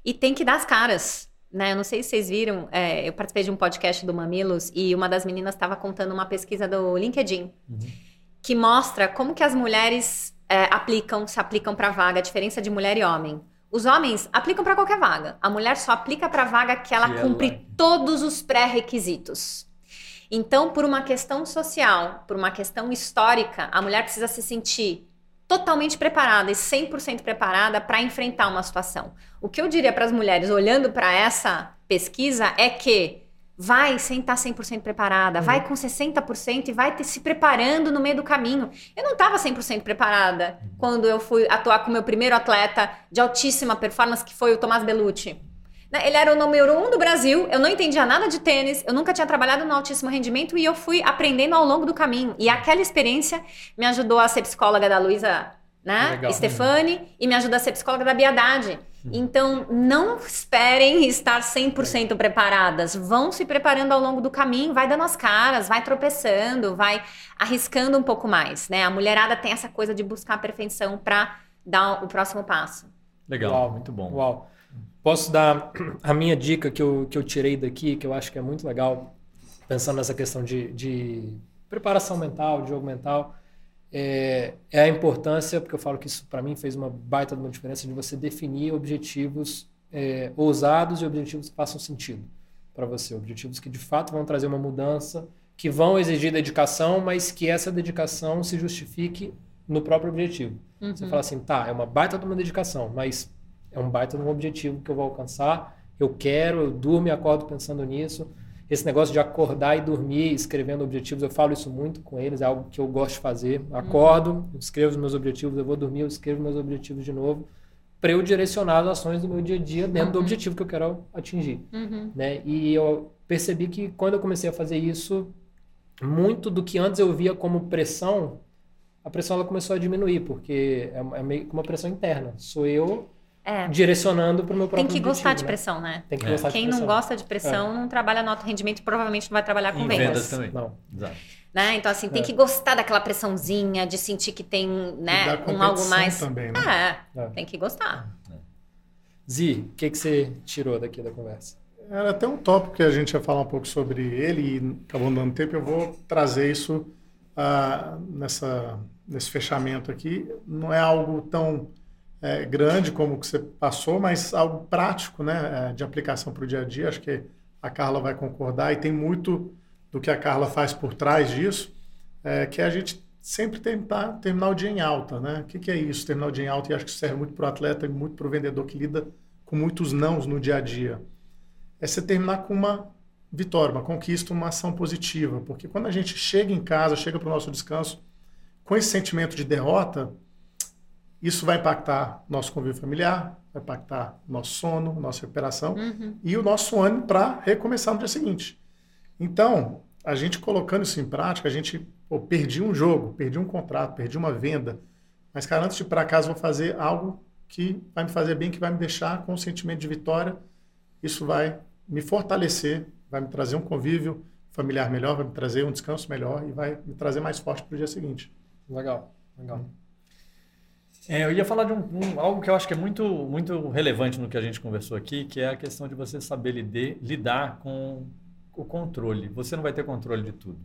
B: e tem que dar as caras né? Eu não sei se vocês viram, é, eu participei de um podcast do Mamilos e uma das meninas estava contando uma pesquisa do LinkedIn uhum. que mostra como que as mulheres é, aplicam, se aplicam para vaga, a diferença de mulher e homem. Os homens aplicam para qualquer vaga. A mulher só aplica para vaga que ela que cumpre ela... todos os pré-requisitos. Então, por uma questão social, por uma questão histórica, a mulher precisa se sentir totalmente preparada e 100% preparada para enfrentar uma situação. O que eu diria para as mulheres olhando para essa pesquisa é que vai sem estar 100% preparada, uhum. vai com 60% e vai ter, se preparando no meio do caminho. Eu não estava 100% preparada uhum. quando eu fui atuar com o meu primeiro atleta de altíssima performance, que foi o Tomás Bellucci. Né, ele era o número um do Brasil, eu não entendia nada de tênis, eu nunca tinha trabalhado no altíssimo rendimento e eu fui aprendendo ao longo do caminho. E aquela experiência me ajudou a ser psicóloga da Luísa né? Legal. Stefani e me ajuda a ser psicóloga da Biadade. Hum. Então, não esperem estar 100% preparadas. Vão se preparando ao longo do caminho, vai dando as caras, vai tropeçando, vai arriscando um pouco mais, né? A mulherada tem essa coisa de buscar a perfeição para dar o próximo passo.
A: Legal, Uau. muito bom.
C: Uau. Posso dar a minha dica que eu, que eu tirei daqui, que eu acho que é muito legal, pensando nessa questão de, de preparação mental, de jogo mental, é, é, a importância, porque eu falo que isso para mim fez uma baita de uma diferença, de você definir objetivos é, ousados e objetivos que façam sentido para você. Objetivos que de fato vão trazer uma mudança, que vão exigir dedicação, mas que essa dedicação se justifique no próprio objetivo. Uhum. Você fala assim, tá, é uma baita de uma dedicação, mas é um baita de um objetivo que eu vou alcançar, eu quero, eu durmo e acordo pensando nisso. Esse negócio de acordar e dormir escrevendo objetivos, eu falo isso muito com eles, é algo que eu gosto de fazer. Acordo, uhum. escrevo os meus objetivos, eu vou dormir, eu escrevo meus objetivos de novo, para eu direcionar as ações do meu dia a dia dentro uhum. do objetivo que eu quero atingir.
B: Uhum.
C: Né? E eu percebi que quando eu comecei a fazer isso, muito do que antes eu via como pressão, a pressão ela começou a diminuir, porque é, é meio que uma pressão interna. Sou eu é. direcionando para o meu próprio
B: Tem que gostar de
C: né?
B: pressão, né?
C: Tem que é. gostar
B: Quem
C: de pressão.
B: não gosta de pressão não trabalha no alto rendimento provavelmente não vai trabalhar com vendas.
A: vendas também.
C: Não.
A: Exato.
B: Né? Então, assim, tem que gostar daquela pressãozinha, de sentir que tem né, um algo mais.
D: Também, né?
B: É, tem que gostar.
C: Zi, o que, que você tirou daqui da conversa?
D: Era até um tópico que a gente ia falar um pouco sobre ele e acabou dando tempo. Eu vou trazer isso uh, nessa, nesse fechamento aqui. Não é algo tão é, grande como que você passou, mas algo prático, né, é, de aplicação para o dia a dia. Acho que a Carla vai concordar e tem muito do que a Carla faz por trás disso, é, que a gente sempre tentar terminar o dia em alta, né? O que, que é isso, terminar o dia em alta? E acho que serve muito para o atleta e muito para o vendedor que lida com muitos nãos no dia a dia é você terminar com uma vitória, uma conquista, uma ação positiva. Porque quando a gente chega em casa, chega para o nosso descanso, com esse sentimento de derrota, isso vai impactar nosso convívio familiar, vai impactar nosso sono, nossa recuperação uhum. e o nosso ânimo para recomeçar no dia seguinte. Então, a gente colocando isso em prática, a gente pô, perdi um jogo, perdi um contrato, perdi uma venda, mas cara, antes de ir para casa vou fazer algo que vai me fazer bem, que vai me deixar com um sentimento de vitória. Isso vai me fortalecer, vai me trazer um convívio familiar melhor, vai me trazer um descanso melhor e vai me trazer mais forte para o dia seguinte.
C: Legal, legal.
A: É, eu ia falar de um, um, algo que eu acho que é muito, muito relevante no que a gente conversou aqui, que é a questão de você saber lide, lidar com o controle. Você não vai ter controle de tudo.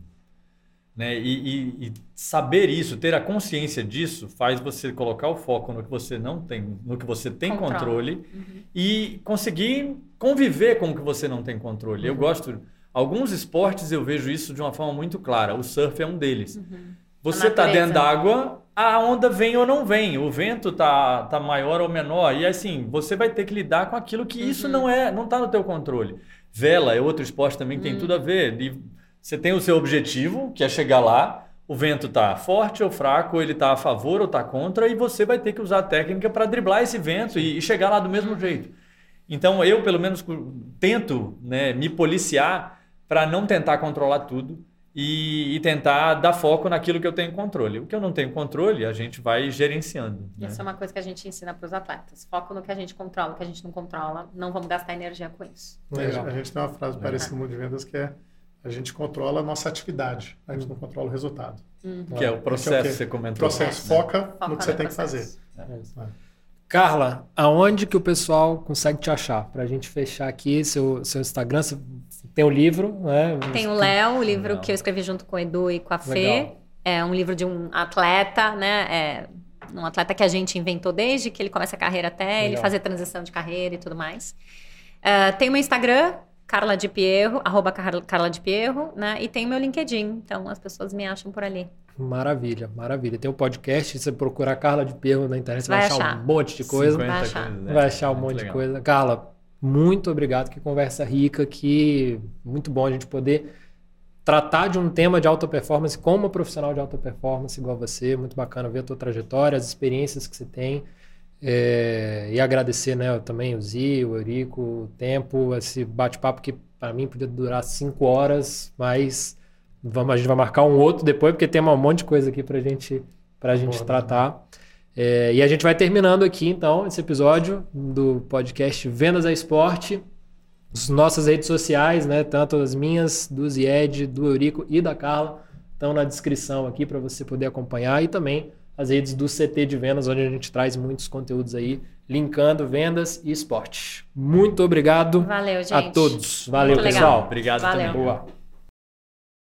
A: Né? E, e, e, saber isso, ter a consciência disso, faz você colocar o foco no que você não tem, no que você tem Controle. controle uhum. e conseguir conviver com o que você não tem controle. Uhum. Eu gosto. Alguns esportes eu vejo isso de uma forma muito clara. O surf é um deles. Uhum. Você está dentro d'água, a onda vem ou não vem, o vento tá, tá maior ou menor e assim você vai ter que lidar com aquilo que isso uhum. não é, não está no teu controle. Vela é outro esporte também que tem uhum. tudo a ver. E você tem o seu objetivo, que é chegar lá, o vento está forte ou fraco, ele está a favor ou está contra, e você vai ter que usar a técnica para driblar esse vento e, e, chegar lá do mesmo jeito. Então eu, pelo menos, tento né, me policiar para não tentar controlar tudo e, e, tentar dar foco naquilo que eu tenho controle. O que eu não tenho controle, a gente vai gerenciando.
B: Né? Isso é uma coisa que a gente ensina para os atletas. Foco no que a gente controla, o que a gente não controla. Não vamos gastar energia com isso.
D: Legal. A gente tem uma frase parecida no mundo de vendas que é a gente controla a nossa atividade, a gente não controla o resultado.
A: Uhum. Que é o processo, é o você comentou.
D: Processo, foca, foca no que você tem processo. que fazer. É.
C: É. Carla, aonde que o pessoal consegue te achar? Para a gente fechar aqui, seu, seu Instagram, você tem o livro, né?
B: Tem o Léo, o livro que eu escrevi junto com o Edu e com a Fê. Legal. É um livro de um atleta, né? É um atleta que a gente inventou desde que ele começa a carreira até Legal. ele fazer transição de carreira e tudo mais. Uh, tem o meu Instagram, Carla de Pierro, arroba Carla de Pierro, né? E tem o meu LinkedIn, então as pessoas me acham por ali.
C: Maravilha, maravilha. Tem o um podcast, você procurar Carla de Pierro na internet, você vai, vai achar, achar, um monte de coisa.
B: Vai achar,
C: coisas, né? vai achar um monte legal. de coisa. Carla, muito obrigado, que conversa rica, que muito bom a gente poder tratar de um tema de alta performance com uma profissional de alta performance igual você. Muito bacana ver a tua trajetória, as experiências que você tem. É, e agradecer né, também o Zi, o Eurico, o tempo, esse bate-papo que para mim podia durar cinco horas, mas vamos, a gente vai marcar um outro depois, porque tem um monte de coisa aqui para gente, a gente Boa, tratar. É, e a gente vai terminando aqui, então, esse episódio do podcast Vendas a Esporte. As nossas redes sociais, né, tanto as minhas, do Zied, do Eurico e da Carla, estão na descrição aqui para você poder acompanhar e também as redes do CT de Vendas, onde a gente traz muitos conteúdos aí, linkando vendas e esporte. Muito obrigado
B: Valeu, gente.
C: a todos. Valeu,
B: Muito
C: pessoal.
A: Legal. Obrigado
B: Valeu.
A: também. Boa.